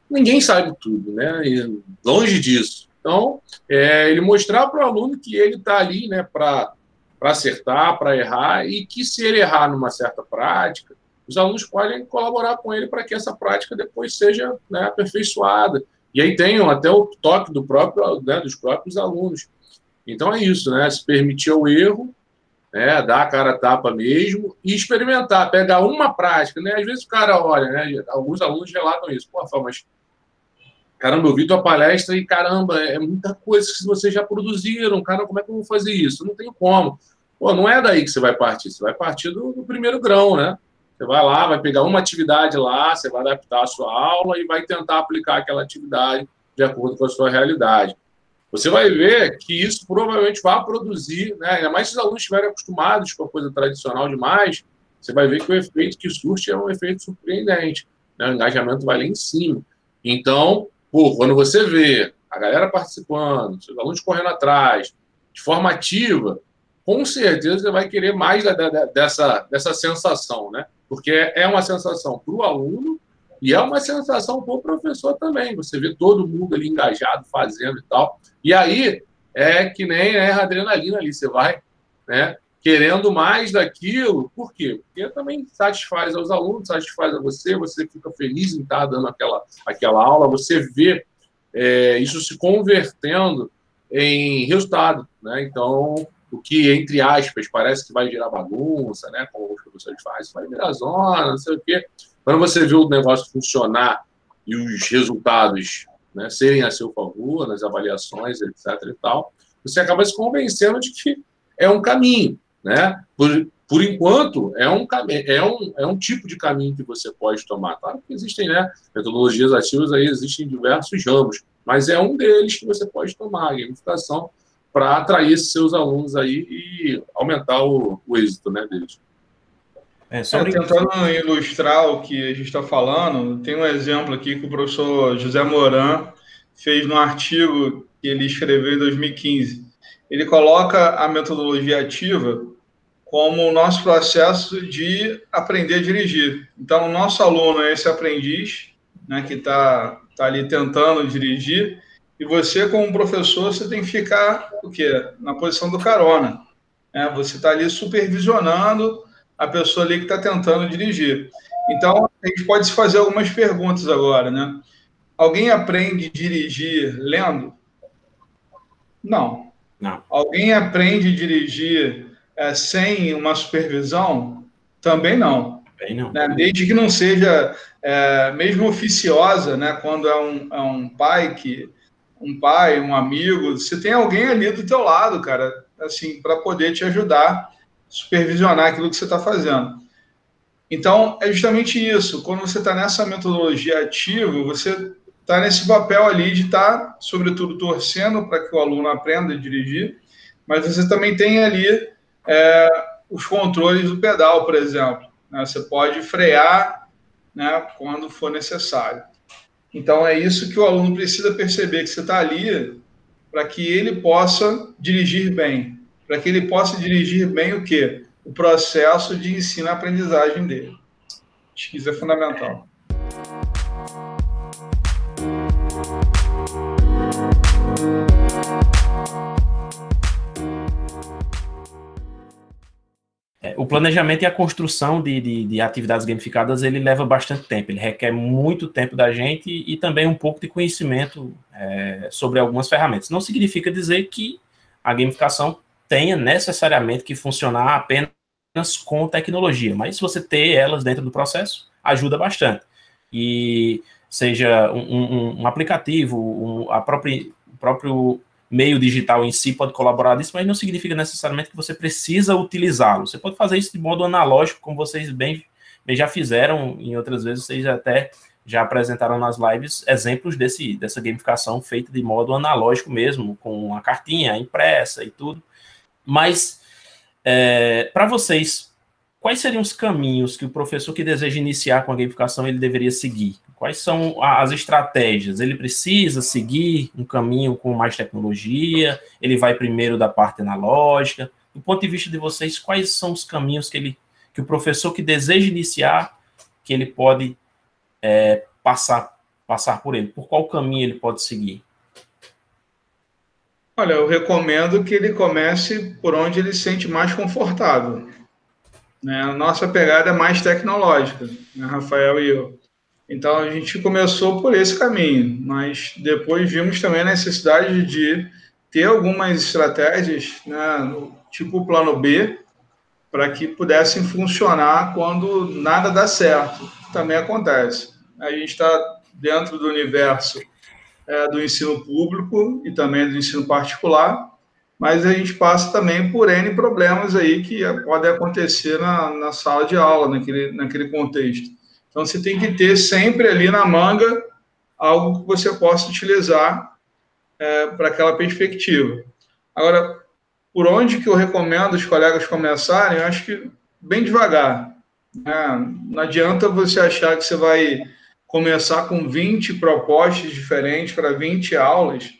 ninguém sabe tudo, né? E longe disso. Então, é, ele mostrar para o aluno que ele está ali né, para acertar, para errar, e que se ele errar numa certa prática, os alunos podem colaborar com ele para que essa prática depois seja né, aperfeiçoada. E aí tem até o toque do próprio, né, dos próprios alunos. Então é isso, né? Se permitir o erro, né, dar a cara tapa mesmo e experimentar, pegar uma prática, né? Às vezes o cara olha, né? Alguns alunos relatam isso, pô, mas caramba, eu vi tua palestra e caramba, é muita coisa que vocês já produziram, cara, como é que eu vou fazer isso? Não tenho como. Pô, não é daí que você vai partir, você vai partir do, do primeiro grão, né? Você vai lá, vai pegar uma atividade lá, você vai adaptar a sua aula e vai tentar aplicar aquela atividade de acordo com a sua realidade. Você vai ver que isso provavelmente vai produzir, né? ainda mais se os alunos estiverem acostumados com a coisa tradicional demais, você vai ver que o efeito que surge é um efeito surpreendente. Né? O engajamento vai lá em cima. Então, pô, quando você vê a galera participando, os alunos correndo atrás, de forma ativa, com certeza você vai querer mais da, da, dessa, dessa sensação, né? Porque é uma sensação para o aluno e é uma sensação para o professor também. Você vê todo mundo ali engajado, fazendo e tal. E aí é que nem é adrenalina ali. Você vai né, querendo mais daquilo. Por quê? Porque também satisfaz aos alunos, satisfaz a você, você fica feliz em estar dando aquela, aquela aula, você vê é, isso se convertendo em resultado. Né? Então, o que, entre aspas, parece que vai gerar bagunça, né? Como os professores fazem, vai virar zona, não sei o quê. Quando você vê o negócio funcionar e os resultados né, serem a seu favor, nas avaliações, etc. e tal, você acaba se convencendo de que é um caminho, né? Por, por enquanto, é um, é, um, é um tipo de caminho que você pode tomar. Claro que existem né, metodologias ativas, aí existem diversos ramos, mas é um deles que você pode tomar. A gamificação para atrair seus alunos aí e aumentar o, o êxito né, deles. É, sobre... é, tentando ilustrar o que a gente está falando, tem um exemplo aqui que o professor José Moran fez no artigo que ele escreveu em 2015. Ele coloca a metodologia ativa como o nosso processo de aprender a dirigir. Então, o nosso aluno é esse aprendiz, né, que está tá ali tentando dirigir, e você, como professor, você tem que ficar o quê? Na posição do carona. Né? Você está ali supervisionando a pessoa ali que está tentando dirigir. Então, a gente pode se fazer algumas perguntas agora, né? Alguém aprende a dirigir lendo? Não. Não. Alguém aprende a dirigir é, sem uma supervisão? Também não. Também não. Né? Desde que não seja, é, mesmo oficiosa, né? Quando é um, é um pai que um pai, um amigo, você tem alguém ali do teu lado, cara, assim, para poder te ajudar, supervisionar aquilo que você está fazendo. Então, é justamente isso. Quando você está nessa metodologia ativa, você está nesse papel ali de estar, tá, sobretudo, torcendo para que o aluno aprenda a dirigir, mas você também tem ali é, os controles do pedal, por exemplo. Né? Você pode frear né, quando for necessário. Então é isso que o aluno precisa perceber, que você está ali para que ele possa dirigir bem, para que ele possa dirigir bem o quê? O processo de ensino-aprendizagem dele. Acho que isso é fundamental. o planejamento e a construção de, de, de, atividades gamificadas ele leva bastante tempo, ele requer muito tempo da gente e, e também um pouco de conhecimento é, sobre algumas ferramentas. Não significa dizer que a gamificação tenha necessariamente que funcionar apenas com tecnologia, mas se você ter elas dentro do processo, ajuda bastante. E seja um, um, um aplicativo, um, a própria, o próprio meio digital em si pode colaborar nisso, mas não significa necessariamente que você precisa utilizá-lo. Você pode fazer isso de modo analógico, como vocês bem, bem já fizeram em outras vezes, vocês até já apresentaram nas lives exemplos desse, dessa gamificação feita de modo analógico mesmo, com a cartinha impressa e tudo. Mas, é, para vocês, quais seriam os caminhos que o professor que deseja iniciar com a gamificação ele deveria seguir? Quais são as estratégias? Ele precisa seguir um caminho com mais tecnologia? Ele vai primeiro da parte analógica? Do ponto de vista de vocês, quais são os caminhos que ele, que o professor que deseja iniciar, que ele pode é, passar, passar por ele? Por qual caminho ele pode seguir? Olha, eu recomendo que ele comece por onde ele se sente mais confortável. Né? A nossa pegada é mais tecnológica, né, Rafael e eu. Então a gente começou por esse caminho, mas depois vimos também a necessidade de ter algumas estratégias, né, tipo o plano B, para que pudessem funcionar quando nada dá certo. Também acontece. A gente está dentro do universo é, do ensino público e também do ensino particular, mas a gente passa também por N problemas aí que podem acontecer na, na sala de aula, naquele, naquele contexto. Então, você tem que ter sempre ali na manga algo que você possa utilizar é, para aquela perspectiva. Agora, por onde que eu recomendo os colegas começarem? Eu acho que bem devagar. Né? Não adianta você achar que você vai começar com 20 propostas diferentes para 20 aulas,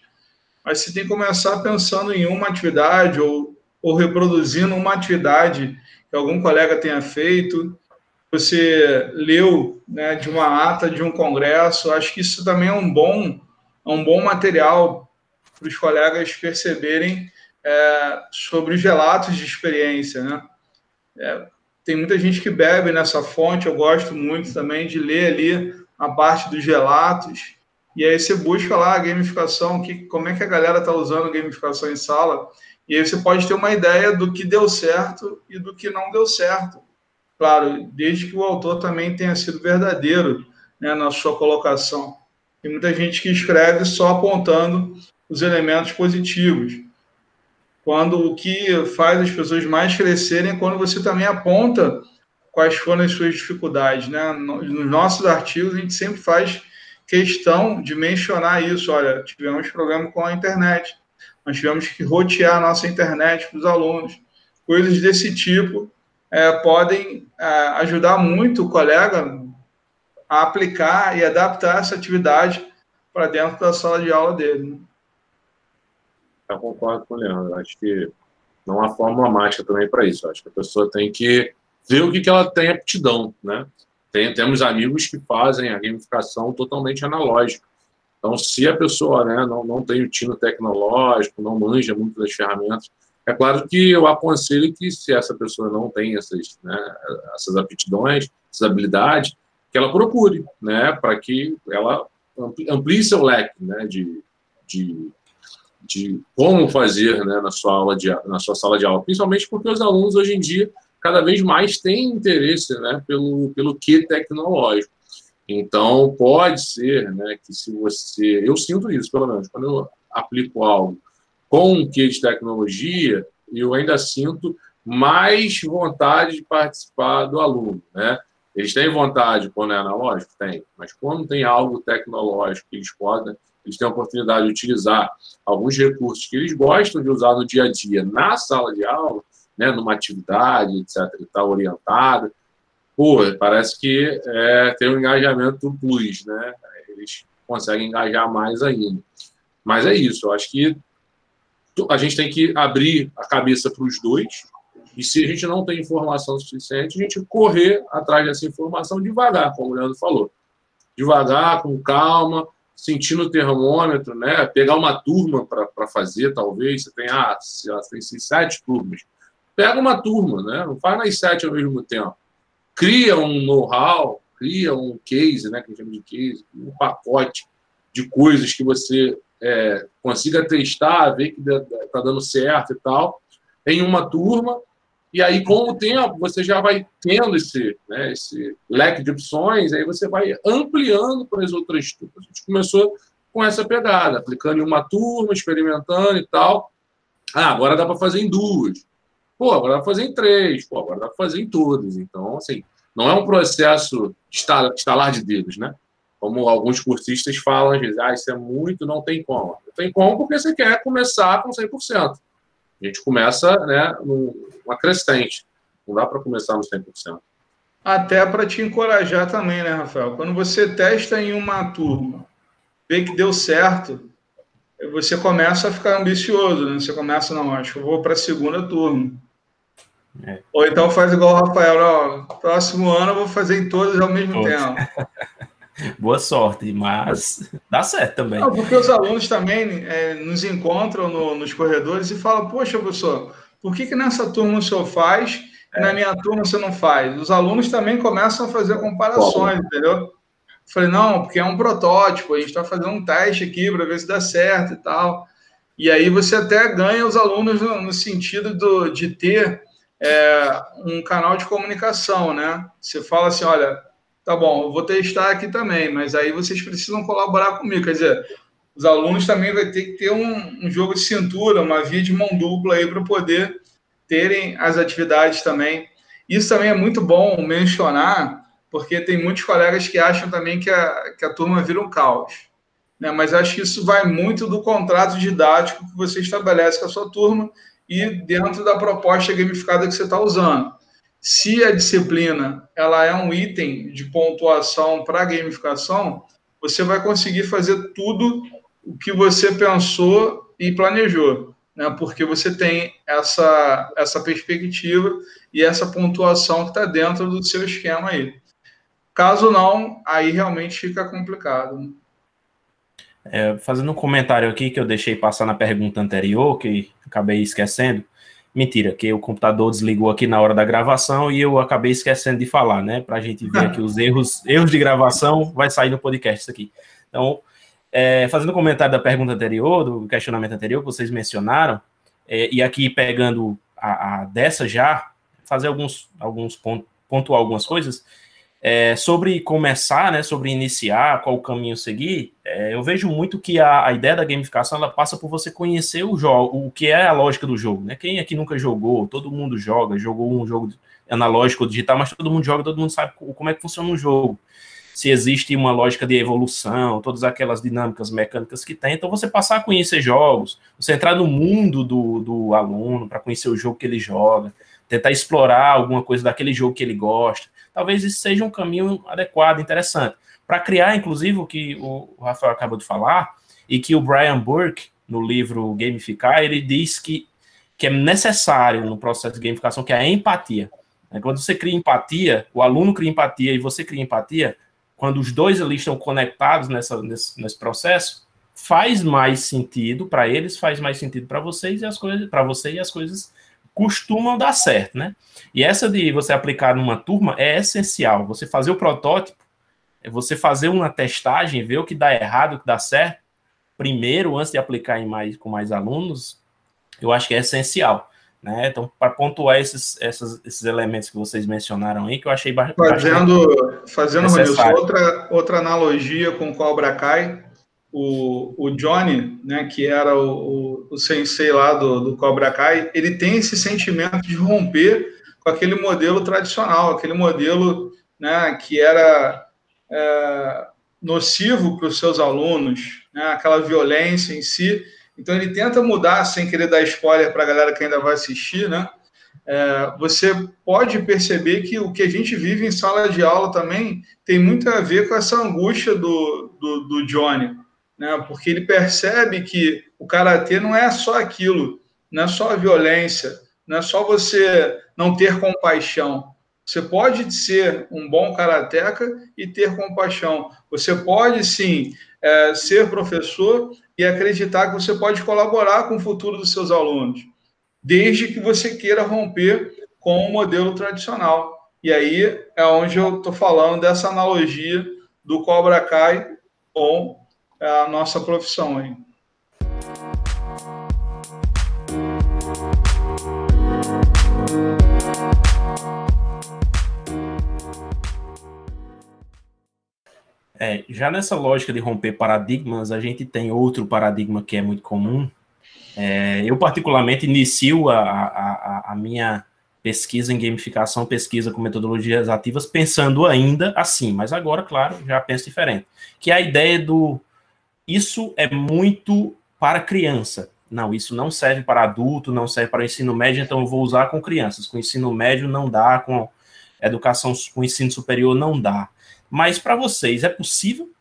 mas você tem que começar pensando em uma atividade ou, ou reproduzindo uma atividade que algum colega tenha feito, você leu né, de uma ata de um congresso. Acho que isso também é um bom, é um bom material para os colegas perceberem é, sobre os relatos de experiência. Né? É, tem muita gente que bebe nessa fonte, eu gosto muito também de ler ali a parte dos relatos, e aí você busca lá a gamificação, que, como é que a galera está usando gamificação em sala, e aí você pode ter uma ideia do que deu certo e do que não deu certo. Claro, desde que o autor também tenha sido verdadeiro né, na sua colocação. Tem muita gente que escreve só apontando os elementos positivos. Quando o que faz as pessoas mais crescerem é quando você também aponta quais foram as suas dificuldades. Né? Nos nossos artigos, a gente sempre faz questão de mencionar isso. Olha, tivemos problema com a internet, nós tivemos que rotear a nossa internet para os alunos. Coisas desse tipo é, podem é, ajudar muito o colega a aplicar e adaptar essa atividade para dentro da sala de aula dele. Né? Eu concordo com o Leandro. Acho que não há fórmula mágica também para isso. Acho que a pessoa tem que ver o que, que ela tem aptidão, né? Tem, temos amigos que fazem a gamificação totalmente analógica. Então, se a pessoa né, não, não tem o tino tecnológico, não manja muito das ferramentas, é claro que eu aconselho que se essa pessoa não tem essas, né, essas aptidões, essas habilidades, que ela procure, né, para que ela amplie seu leque, né, de, de, de como fazer, né, na sua aula de na sua sala de aula, principalmente porque os alunos hoje em dia cada vez mais têm interesse, né, pelo pelo que tecnológico. Então pode ser, né, que se você, eu sinto isso pelo menos quando eu aplico algo com um quê de tecnologia, eu ainda sinto mais vontade de participar do aluno, né? Eles têm vontade quando é analógico? Tem. Mas quando tem algo tecnológico que eles podem, eles têm a oportunidade de utilizar alguns recursos que eles gostam de usar no dia a dia na sala de aula, né, numa atividade, etc., e tal, orientada, pô, parece que é, tem um engajamento plus, né? Eles conseguem engajar mais ainda. Mas é isso, eu acho que a gente tem que abrir a cabeça para os dois, e se a gente não tem informação suficiente, a gente correr atrás dessa informação devagar, como o Leandro falou. Devagar, com calma, sentindo o termômetro, né? Pegar uma turma para fazer, talvez. Você tem, ah, tem sete turmas. Pega uma turma, né? Não faz nas sete ao mesmo tempo. Cria um know-how, cria um case, né? Que a gente chama de case, um pacote de coisas que você é, consiga testar, ver que está dando certo e tal, em uma turma, e aí, com o tempo, você já vai tendo esse, né, esse leque de opções, aí você vai ampliando para as outras turmas. A gente começou com essa pegada, aplicando em uma turma, experimentando e tal. Ah, agora dá para fazer em duas. Pô, agora dá para fazer em três. Pô, agora dá para fazer em todas. Então, assim, não é um processo de estalar de dedos, né? como alguns cursistas falam às vezes, ah, isso é muito, não tem como. Não tem como porque você quer começar com 100%. A gente começa né, numa crescente. Não dá para começar no 100%. Até para te encorajar também, né, Rafael? Quando você testa em uma turma, vê que deu certo, você começa a ficar ambicioso, né? Você começa, não, acho que eu vou para a segunda turma. É. Ou então faz igual o Rafael, ó, próximo ano eu vou fazer em todos ao mesmo tempo. Boa sorte, mas dá certo também. Não, porque os alunos também é, nos encontram no, nos corredores e falam: Poxa, professor, por que, que nessa turma o senhor faz e na minha turma você não faz? Os alunos também começam a fazer comparações, Bom. entendeu? Falei: Não, porque é um protótipo, a gente está fazendo um teste aqui para ver se dá certo e tal. E aí você até ganha os alunos no, no sentido do, de ter é, um canal de comunicação, né? Você fala assim: olha tá bom, eu vou testar aqui também, mas aí vocês precisam colaborar comigo. Quer dizer, os alunos também vai ter que ter um, um jogo de cintura, uma via de mão dupla aí para poder terem as atividades também. Isso também é muito bom mencionar, porque tem muitos colegas que acham também que a, que a turma vira um caos. Né? Mas acho que isso vai muito do contrato didático que você estabelece com a sua turma e dentro da proposta gamificada que você está usando. Se a disciplina ela é um item de pontuação para gamificação, você vai conseguir fazer tudo o que você pensou e planejou, né? Porque você tem essa essa perspectiva e essa pontuação que está dentro do seu esquema aí. Caso não, aí realmente fica complicado. Né? É, fazendo um comentário aqui que eu deixei passar na pergunta anterior, que acabei esquecendo. Mentira, que o computador desligou aqui na hora da gravação e eu acabei esquecendo de falar, né? Para a gente ver aqui os erros, erros de gravação, vai sair no podcast isso aqui. Então, é, fazendo comentário da pergunta anterior, do questionamento anterior que vocês mencionaram, é, e aqui pegando a, a, dessa já, fazer alguns, alguns pontos, pontuar algumas coisas. É, sobre começar, né, sobre iniciar, qual o caminho seguir, é, eu vejo muito que a, a, ideia da gamificação ela passa por você conhecer o jogo, o que é a lógica do jogo. Né? Quem aqui nunca jogou, todo mundo joga, jogou um jogo analógico ou digital, mas todo mundo joga, todo mundo sabe como é que funciona um jogo. Se existe uma lógica de evolução, todas aquelas dinâmicas mecânicas que tem, então você passar a conhecer jogos, você entrar no mundo do, do aluno para conhecer o jogo que ele joga, tentar explorar alguma coisa daquele jogo que ele gosta talvez isso seja um caminho adequado, interessante. Para criar, inclusive, o que o Rafael acabou de falar, e que o Brian Burke, no livro Gamificar, ele diz que, que é necessário no processo de gamificação, que é a empatia. É, quando você cria empatia, o aluno cria empatia e você cria empatia, quando os dois ali estão conectados nessa, nesse, nesse processo, faz mais sentido para eles, faz mais sentido para vocês e as coisas para você e as coisas costumam dar certo, né? E essa de você aplicar numa turma é essencial. Você fazer o protótipo, é você fazer uma testagem, ver o que dá errado, o que dá certo, primeiro, antes de aplicar em mais, com mais alunos, eu acho que é essencial. Né? Então, para pontuar esses, esses, esses elementos que vocês mencionaram aí, que eu achei bastante. Fazendo, fazendo Ronilson, outra, outra analogia com Cobra Kai, o, o Johnny, né, que era o, o, o sensei lá do, do Cobra Kai, ele tem esse sentimento de romper com aquele modelo tradicional, aquele modelo né, que era é, nocivo para os seus alunos, né, aquela violência em si. Então ele tenta mudar, sem querer dar spoiler para a galera que ainda vai assistir, né? É, você pode perceber que o que a gente vive em sala de aula também tem muito a ver com essa angústia do, do, do Johnny né? porque ele percebe que o karatê não é só aquilo, não é só a violência, não é só você não ter compaixão. Você pode ser um bom karateca e ter compaixão. Você pode sim é, ser professor e acreditar que você pode colaborar com o futuro dos seus alunos, desde que você queira romper com o modelo tradicional. E aí é onde eu estou falando dessa analogia do Cobra Kai com a nossa profissão aí. É, já nessa lógica de romper paradigmas, a gente tem outro paradigma que é muito comum. É, eu, particularmente, inicio a, a, a, minha pesquisa em gamificação, pesquisa com metodologias ativas, pensando ainda assim, mas agora, claro, já penso diferente. Que é a ideia do isso é muito para criança. Não, isso não serve para adulto, não serve para ensino médio, então eu vou usar com crianças. Com ensino médio não dá, com educação, com ensino superior não dá. Mas para vocês, é possível?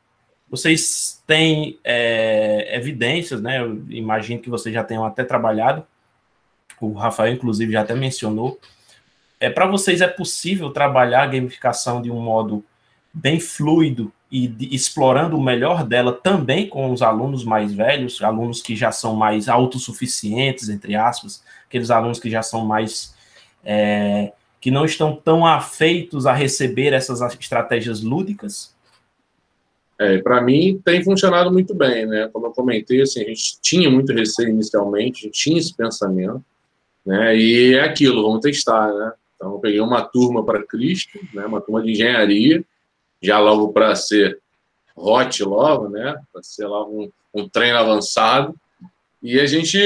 Vocês têm é, evidências, né? Eu imagino que vocês já tenham até trabalhado. O Rafael, inclusive, já até mencionou. É, para vocês é possível trabalhar a gamificação de um modo bem fluido e de, explorando o melhor dela também com os alunos mais velhos, alunos que já são mais autossuficientes, entre aspas, aqueles alunos que já são mais. É, que não estão tão afeitos a receber essas estratégias lúdicas? É, para mim tem funcionado muito bem, né? Como eu comentei, assim, a gente tinha muito receio inicialmente, a gente tinha esse pensamento, né? E é aquilo, vamos testar, né? Então eu peguei uma turma para Cristo, né? Uma turma de engenharia, já logo para ser hot logo, né? Para ser logo um, um treino avançado. E a gente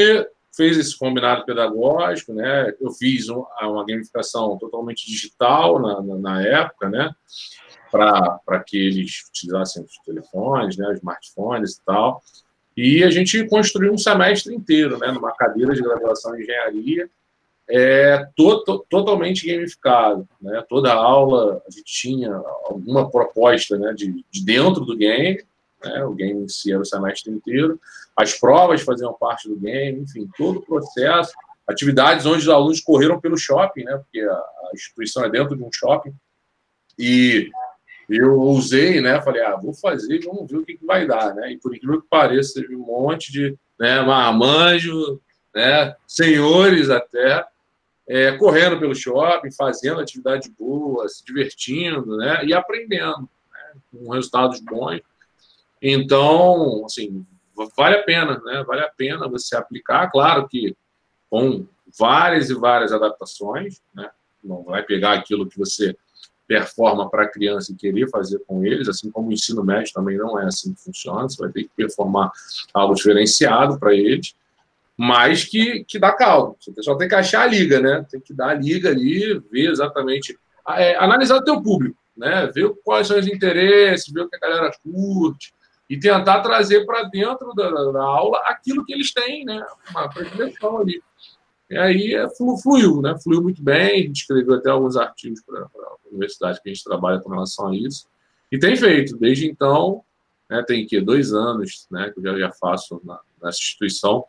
fez esse combinado pedagógico, né? Eu fiz uma gamificação totalmente digital na, na, na época, né? Para que eles utilizassem os telefones, né? Os smartphones e tal. E a gente construiu um semestre inteiro, né? Numa cadeira de graduação em engenharia, é to, to, totalmente gamificado, né? Toda aula a gente tinha alguma proposta, né? De, de dentro do game, né? O game em si era o semestre inteiro as provas faziam parte do game, enfim, todo o processo, atividades onde os alunos correram pelo shopping, né, porque a, a instituição é dentro de um shopping, e eu usei, né, falei, ah, vou fazer, vamos ver o que, que vai dar, né, e por incrível que pareça, teve um monte de, né, marmanjo, né, senhores até, é, correndo pelo shopping, fazendo atividade boa, se divertindo, né, e aprendendo, né, com resultados bons. Então, assim, vale a pena, né? Vale a pena você aplicar, claro que com várias e várias adaptações, né? Não vai pegar aquilo que você performa para a criança e querer fazer com eles, assim como o ensino médio também não é assim que funciona, você vai ter que performar algo diferenciado para eles, mas que, que dá caldo. Você só tem que achar a liga, né? Tem que dar a liga ali, ver exatamente, é, analisar o teu público, né? Ver quais são os interesses, ver o que a galera curte, e tentar trazer para dentro da, da, aula aquilo que eles têm, né? Uma predileção ali. E aí é, fluiu, né? Fluiu muito bem. A gente escreveu até alguns artigos para a universidade que a gente trabalha com relação a isso. E tem feito. Desde então, né, tem que dois anos né, que eu já, já faço na, nessa instituição.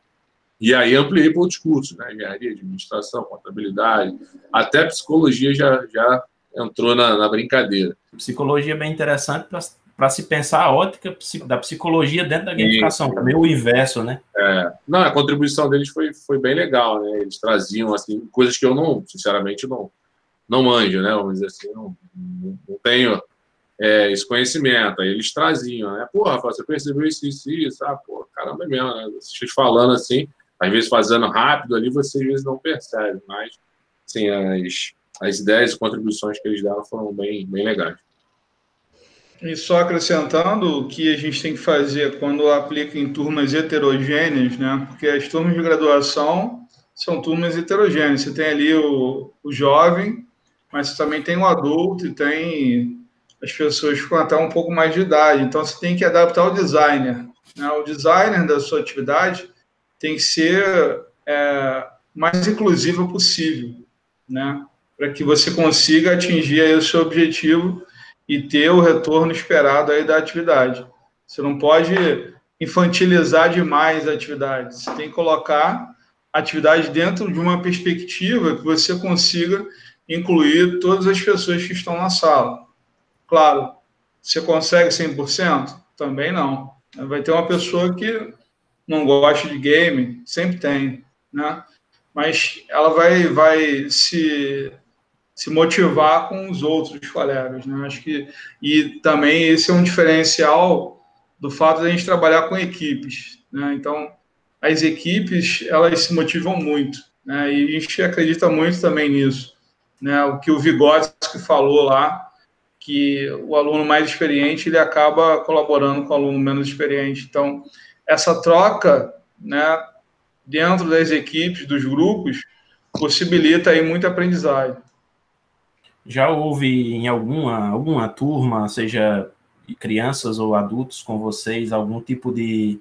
E aí ampliei para outros cursos, né? Engenharia, administração, contabilidade, até psicologia já, já entrou na, na brincadeira. Psicologia é bem interessante para se pensar a ótica da psicologia dentro da gamificação, Isso. também o inverso, né? É. Não, a contribuição deles foi, foi bem legal, né? Eles traziam, assim, coisas que eu não, sinceramente, não, não manjo, né? Vamos dizer assim, não, não tenho é, esse conhecimento. Aí eles traziam, né? Pô, Rafael, você percebeu isso, isso, isso? Ah, pô, caramba é mesmo, né? Vocês falando assim, às vezes fazendo rápido ali, você às vezes não percebe, mas, assim, as, as ideias e contribuições que eles deram foram bem, bem legais. E só acrescentando o que a gente tem que fazer quando aplica em turmas heterogêneas, né? Porque as turmas de graduação são turmas heterogêneas. Você tem ali o, o jovem, mas você também tem o adulto e tem as pessoas com até um pouco mais de idade. Então você tem que adaptar o designer. Né? O designer da sua atividade tem que ser é, mais inclusivo possível, né? Para que você consiga atingir aí o seu objetivo e ter o retorno esperado aí da atividade. Você não pode infantilizar demais a atividade. Você tem que colocar a atividade dentro de uma perspectiva que você consiga incluir todas as pessoas que estão na sala. Claro, você consegue 100%? Também não. Vai ter uma pessoa que não gosta de game, sempre tem, né? Mas ela vai, vai se se motivar com os outros colegas, né? Acho que e também esse é um diferencial do fato de a gente trabalhar com equipes, né? Então, as equipes elas se motivam muito, né? E a gente acredita muito também nisso, né? O que o Vygotsky falou lá, que o aluno mais experiente ele acaba colaborando com o aluno menos experiente. Então, essa troca, né? Dentro das equipes, dos grupos, possibilita aí muita aprendizagem. Já houve em alguma, alguma turma, seja crianças ou adultos com vocês, algum tipo de,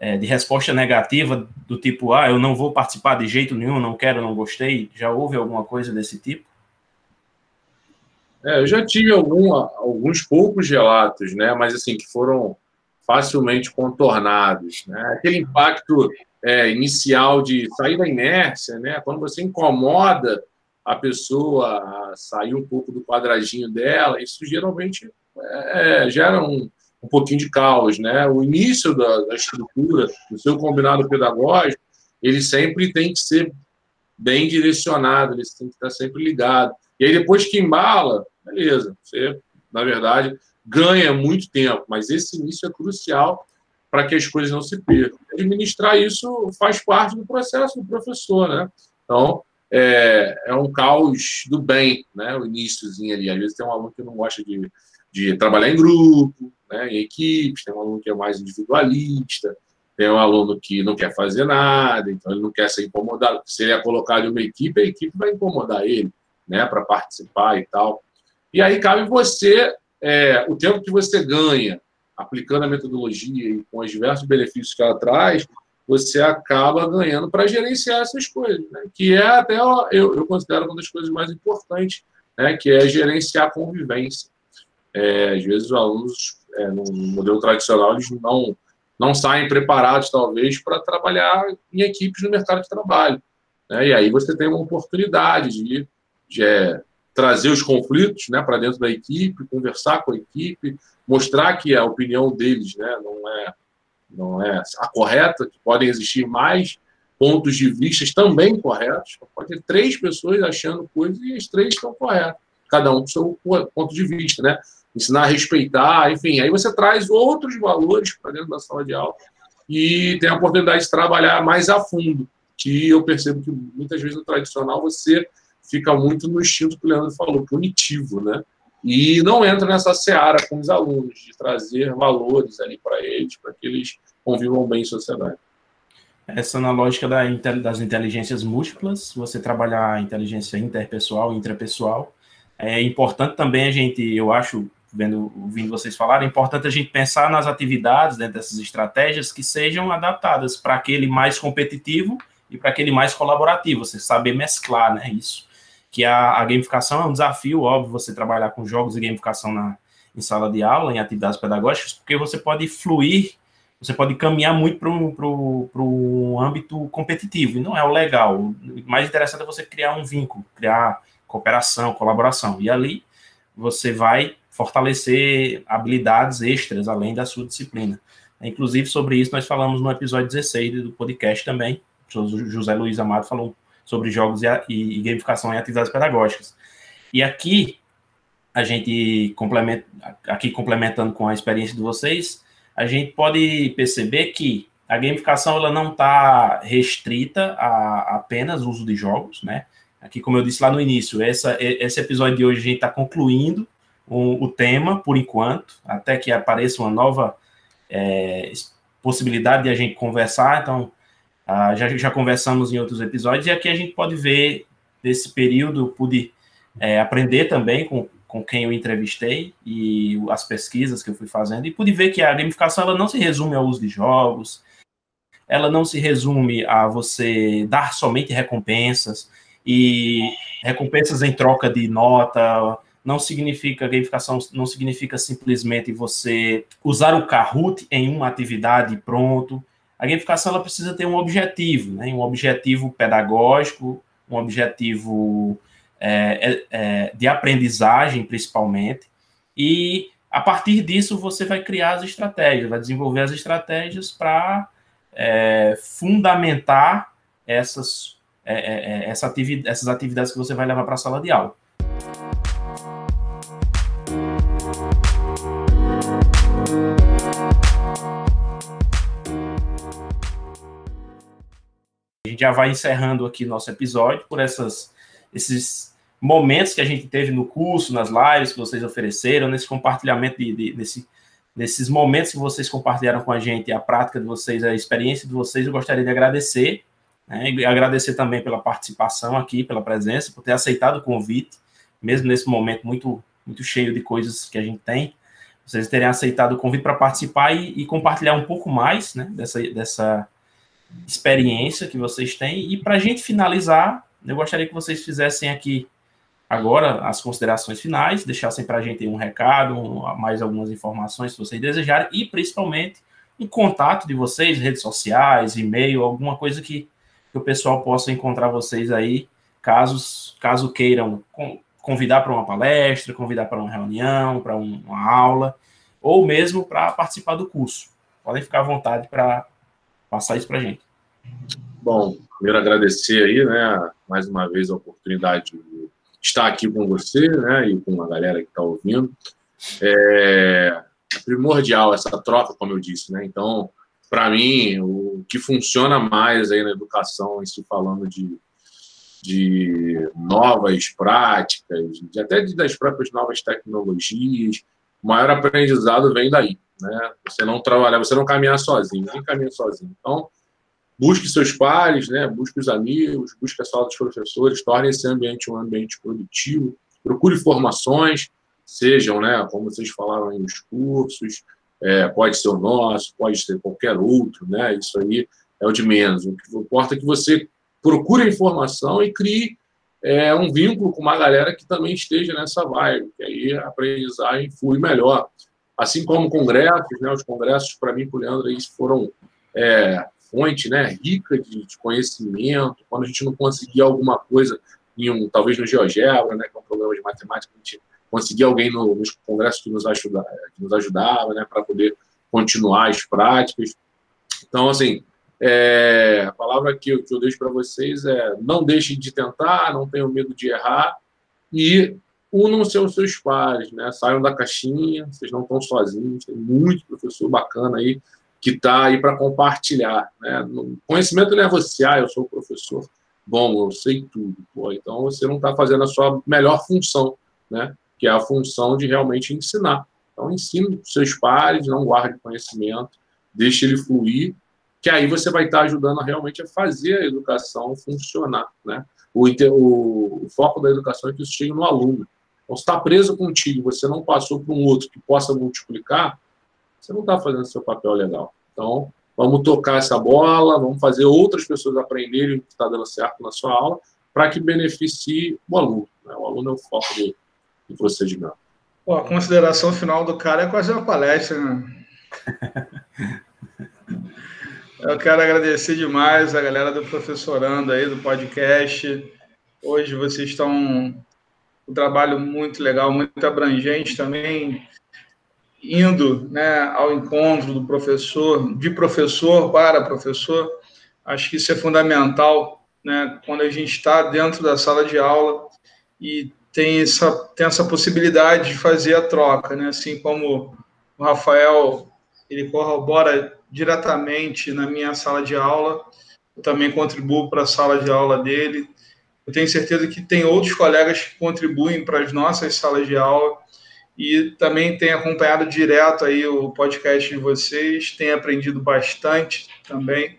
é, de resposta negativa do tipo, ah, eu não vou participar de jeito nenhum, não quero, não gostei? Já houve alguma coisa desse tipo? É, eu já tive algum, alguns poucos relatos, né, mas assim, que foram facilmente contornados. Né? Aquele impacto é, inicial de sair da inércia, né? quando você incomoda a pessoa sair um pouco do quadradinho dela, isso geralmente é, gera um, um pouquinho de caos, né? O início da, da estrutura, do seu combinado pedagógico, ele sempre tem que ser bem direcionado, ele tem que estar sempre ligado. E aí, depois que embala, beleza, você, na verdade, ganha muito tempo, mas esse início é crucial para que as coisas não se percam. Administrar isso faz parte do processo do professor, né? Então, é, é um caos do bem, né? O iníciozinho ali. Às vezes tem um aluno que não gosta de, de trabalhar em grupo, né? em equipes, tem um aluno que é mais individualista, tem um aluno que não quer fazer nada, então ele não quer ser incomodado. Se ele é colocado em uma equipe, a equipe vai incomodar ele, né? Para participar e tal. E aí cabe você, é, o tempo que você ganha aplicando a metodologia e com os diversos benefícios que ela traz, você acaba ganhando para gerenciar essas coisas, né? que é até, eu, eu considero uma das coisas mais importantes, né? que é gerenciar a convivência. É, às vezes os alunos, é, no modelo tradicional, eles não, não saem preparados, talvez, para trabalhar em equipes no mercado de trabalho. Né? E aí você tem uma oportunidade de, de é, trazer os conflitos né, para dentro da equipe, conversar com a equipe, mostrar que a opinião deles né, não, é, não é a correta, que podem existir mais pontos de vista também corretos. Pode ter três pessoas achando coisas e as três estão corretas, cada um com seu ponto de vista, né? Ensinar a respeitar, enfim. Aí você traz outros valores para dentro da sala de aula e tem a oportunidade de trabalhar mais a fundo, que eu percebo que muitas vezes no tradicional você fica muito no instinto que o Leandro falou, punitivo, né? E não entra nessa seara com os alunos, de trazer valores ali para eles, para que eles convivam bem em sociedade. Essa na lógica da, das inteligências múltiplas, você trabalhar a inteligência interpessoal e intrapessoal. É importante também a gente, eu acho, vendo, ouvindo vocês falar, é importante a gente pensar nas atividades, dentro dessas estratégias, que sejam adaptadas para aquele mais competitivo e para aquele mais colaborativo, você saber mesclar, né, isso que a, a, gamificação é um desafio, óbvio, você trabalhar com jogos e gamificação na, em sala de aula, em atividades pedagógicas, porque você pode fluir, você pode caminhar muito para um âmbito competitivo, e não é o legal. O mais interessante é você criar um vínculo, criar cooperação, colaboração, e ali você vai fortalecer habilidades extras além da sua disciplina. Inclusive, sobre isso, nós falamos no episódio 16 do podcast também. O José Luiz Amado falou sobre jogos e, e, e gamificação em atividades pedagógicas. E aqui, a gente complementa, aqui complementando com a experiência de vocês, a gente pode perceber que a gamificação ela não está restrita a, apenas uso de jogos, né? Aqui, como eu disse lá no início, essa, esse episódio de hoje a gente está concluindo o, o, tema, por enquanto, até que apareça uma nova é, possibilidade de a gente conversar. Então, Uh, já, já conversamos em outros episódios, e aqui a gente pode ver, nesse período, pude é, aprender também com, com quem eu entrevistei e as pesquisas que eu fui fazendo, e pude ver que a gamificação ela não se resume ao uso de jogos, ela não se resume a você dar somente recompensas, e recompensas em troca de nota, não significa gamificação, não significa simplesmente você usar o Kahoot em uma atividade pronto, a gamificação ela precisa ter um objetivo, né? um objetivo pedagógico, um objetivo é, é, é, de aprendizagem, principalmente, e a partir disso você vai criar as estratégias, vai desenvolver as estratégias para é, fundamentar essas, é, é, essa atividade, essas atividades que você vai levar para a sala de aula. Gente já vai encerrando aqui nosso episódio por essas, esses momentos que a gente teve no curso, nas lives que vocês ofereceram, nesse compartilhamento de, de nesse, nesses momentos que vocês compartilharam com a gente, a prática de vocês, a experiência de vocês, eu gostaria de agradecer, né, e agradecer também pela participação aqui, pela presença, por ter aceitado o convite, mesmo nesse momento muito, muito cheio de coisas que a gente tem, vocês terem aceitado o convite para participar e, e, compartilhar um pouco mais né, dessa, dessa experiência que vocês têm. E para a gente finalizar, eu gostaria que vocês fizessem aqui agora as considerações finais, deixassem para a gente um recado, mais algumas informações se vocês desejarem, e principalmente um contato de vocês, redes sociais, e-mail, alguma coisa que, que o pessoal possa encontrar vocês aí, caso, caso queiram convidar para uma palestra, convidar para uma reunião, para um, uma aula, ou mesmo para participar do curso. Podem ficar à vontade para passar isso para a gente. Bom, primeiro agradecer aí, né, mais uma vez a oportunidade de estar aqui com você, né, e com a galera que está ouvindo. É, é primordial essa troca, como eu disse, né? Então, para mim, o que funciona mais aí na educação, se falando de, de novas práticas, de, até de, das próprias novas tecnologias, o maior aprendizado vem daí, né? Você não trabalhar, você não caminhar sozinho, ninguém caminha sozinho. Então, busque seus pares, né? Busque os amigos, busque a sala dos professores, torne esse ambiente um ambiente produtivo, procure formações, sejam, né, como vocês falaram aí, os cursos, é, pode ser o nosso, pode ser qualquer outro, né, isso aí é o de menos. O que importa é que você procure informação e crie é, um vínculo com uma galera que também esteja nessa vibe, que aí a aprendizagem flui melhor. Assim como congressos, né, os congressos, para mim, por Leandro, eles foram é, fonte né, rica de, de, conhecimento. Quando a gente não conseguia alguma coisa, em um, talvez no GeoGebra, né, que é um programa de matemática, a gente conseguir alguém no, nos congressos que nos, ajuda, que nos ajudava, né, para poder continuar as práticas. Então, assim, é, a palavra que eu, que eu deixo para vocês é não deixem de tentar, não tenham medo de errar e unam-se aos seus pares, né? saiam da caixinha, vocês não estão sozinhos, tem muito professor bacana aí que está aí para compartilhar. Né? conhecimento não é você, ah, eu sou professor, bom, eu sei tudo. Pô, então você não está fazendo a sua melhor função. Né? que é a função de realmente ensinar. Então, ensine os seus pares, não guarde conhecimento, deixe ele fluir, que aí você vai estar ajudando realmente a fazer a educação funcionar. Né? O, o, o foco da educação é que isso chegue no aluno. Então, se está preso contigo, você não passou para um outro que possa multiplicar, você não está fazendo seu papel legal. Então, vamos tocar essa bola, vamos fazer outras pessoas aprenderem o que está dando certo na sua aula, para que beneficie o aluno. Né? O aluno é o foco do, do procedimento. Pô, a consideração final do cara é quase uma palestra, né? Eu quero agradecer demais a galera do Professorando aí, do podcast. Hoje vocês estão um trabalho muito legal, muito abrangente também, indo né, ao encontro do professor, de professor para professor. Acho que isso é fundamental né, quando a gente está dentro da sala de aula e tem essa, tem essa possibilidade de fazer a troca, né? Assim como o Rafael ele corrobora diretamente na minha sala de aula, eu também contribuo para a sala de aula dele. Eu tenho certeza que tem outros colegas que contribuem para as nossas salas de aula e também tenho acompanhado direto aí o podcast de vocês, tenho aprendido bastante também.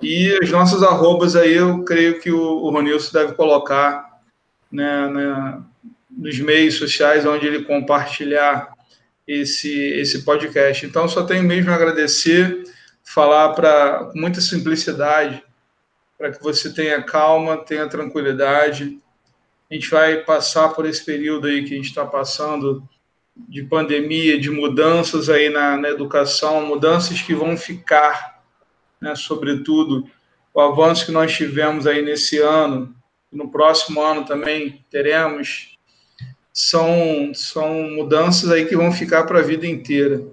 E as nossas arrobas aí, eu creio que o, o Ronilson deve colocar né, nos meios sociais onde ele compartilhar esse, esse podcast. Então, só tenho mesmo a agradecer, falar para com muita simplicidade, para que você tenha calma, tenha tranquilidade. A gente vai passar por esse período aí que a gente está passando de pandemia, de mudanças aí na, na educação, mudanças que vão ficar, né, sobretudo o avanço que nós tivemos aí nesse ano, no próximo ano também teremos, são, são mudanças aí que vão ficar para a vida inteira.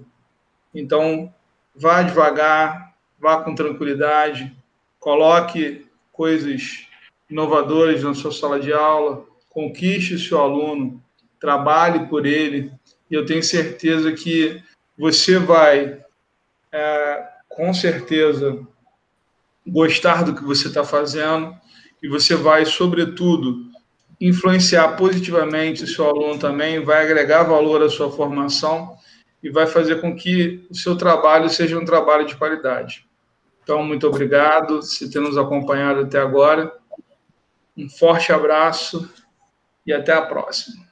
Então, vá devagar, vá com tranquilidade, coloque coisas inovadoras na sua sala de aula, conquiste o seu aluno, trabalhe por ele, e eu tenho certeza que você vai, é, com certeza, gostar do que você está fazendo e você vai, sobretudo, influenciar positivamente o seu aluno também, vai agregar valor à sua formação e vai fazer com que o seu trabalho seja um trabalho de qualidade. Então, muito obrigado por ter nos acompanhado até agora. Um forte abraço e até a próxima.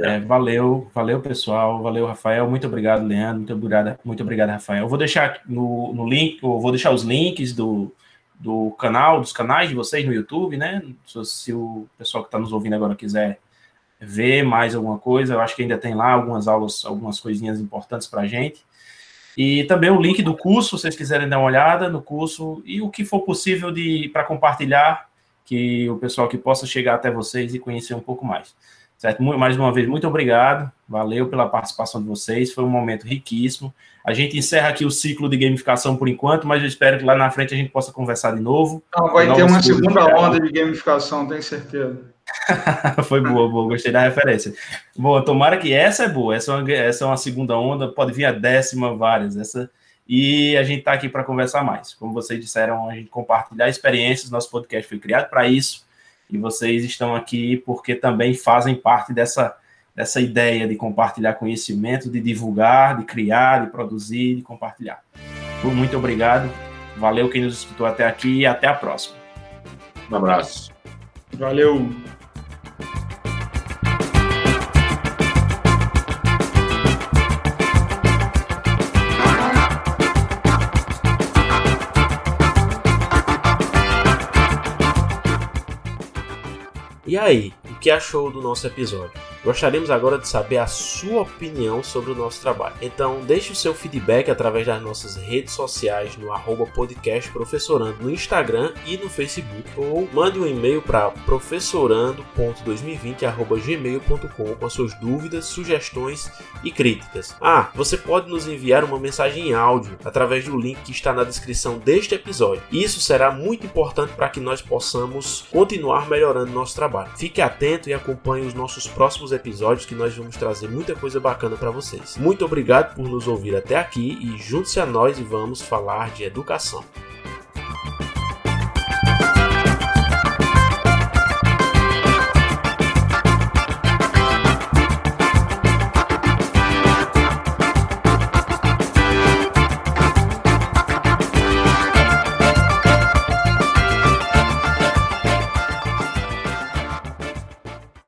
É, valeu, valeu pessoal, valeu Rafael, muito obrigado Leandro, muito obrigado, muito obrigado Rafael. Eu vou deixar no, no link, vou deixar os links do, do canal, dos canais de vocês no YouTube, né? Se, se o pessoal que está nos ouvindo agora quiser ver mais alguma coisa, eu acho que ainda tem lá algumas aulas, algumas coisinhas importantes para a gente. E também o link do curso, se vocês quiserem dar uma olhada no curso e o que for possível de para compartilhar, que o pessoal que possa chegar até vocês e conhecer um pouco mais. Certo? Mais uma vez, muito obrigado. Valeu pela participação de vocês. Foi um momento riquíssimo. A gente encerra aqui o ciclo de gamificação por enquanto, mas eu espero que lá na frente a gente possa conversar de novo. Não, vai ter uma segunda onda de gamificação, tenho certeza. Foi boa, boa, gostei da referência. Bom, tomara que essa é boa. Essa é uma, essa é uma segunda onda, pode vir a décima, várias. Essa e a gente está aqui para conversar mais. Como vocês disseram, a gente compartilhar experiências. Nosso podcast foi criado para isso e vocês estão aqui porque também fazem parte dessa, dessa ideia de compartilhar conhecimento, de divulgar, de criar, de produzir, de compartilhar. Muito obrigado. Valeu quem nos escutou até aqui e até a próxima. Um abraço. Valeu. E aí, o que achou do nosso episódio? Gostaríamos agora de saber a sua opinião sobre o nosso trabalho. Então, deixe o seu feedback através das nossas redes sociais no arroba no Instagram e no Facebook ou mande um e-mail para professorando.2020@gmail.com com as suas dúvidas, sugestões e críticas. Ah, você pode nos enviar uma mensagem em áudio através do link que está na descrição deste episódio. Isso será muito importante para que nós possamos continuar melhorando nosso trabalho. Fique atento e acompanhe os nossos episódios que nós vamos trazer muita coisa bacana para vocês. Muito obrigado por nos ouvir até aqui e junte-se a nós e vamos falar de educação.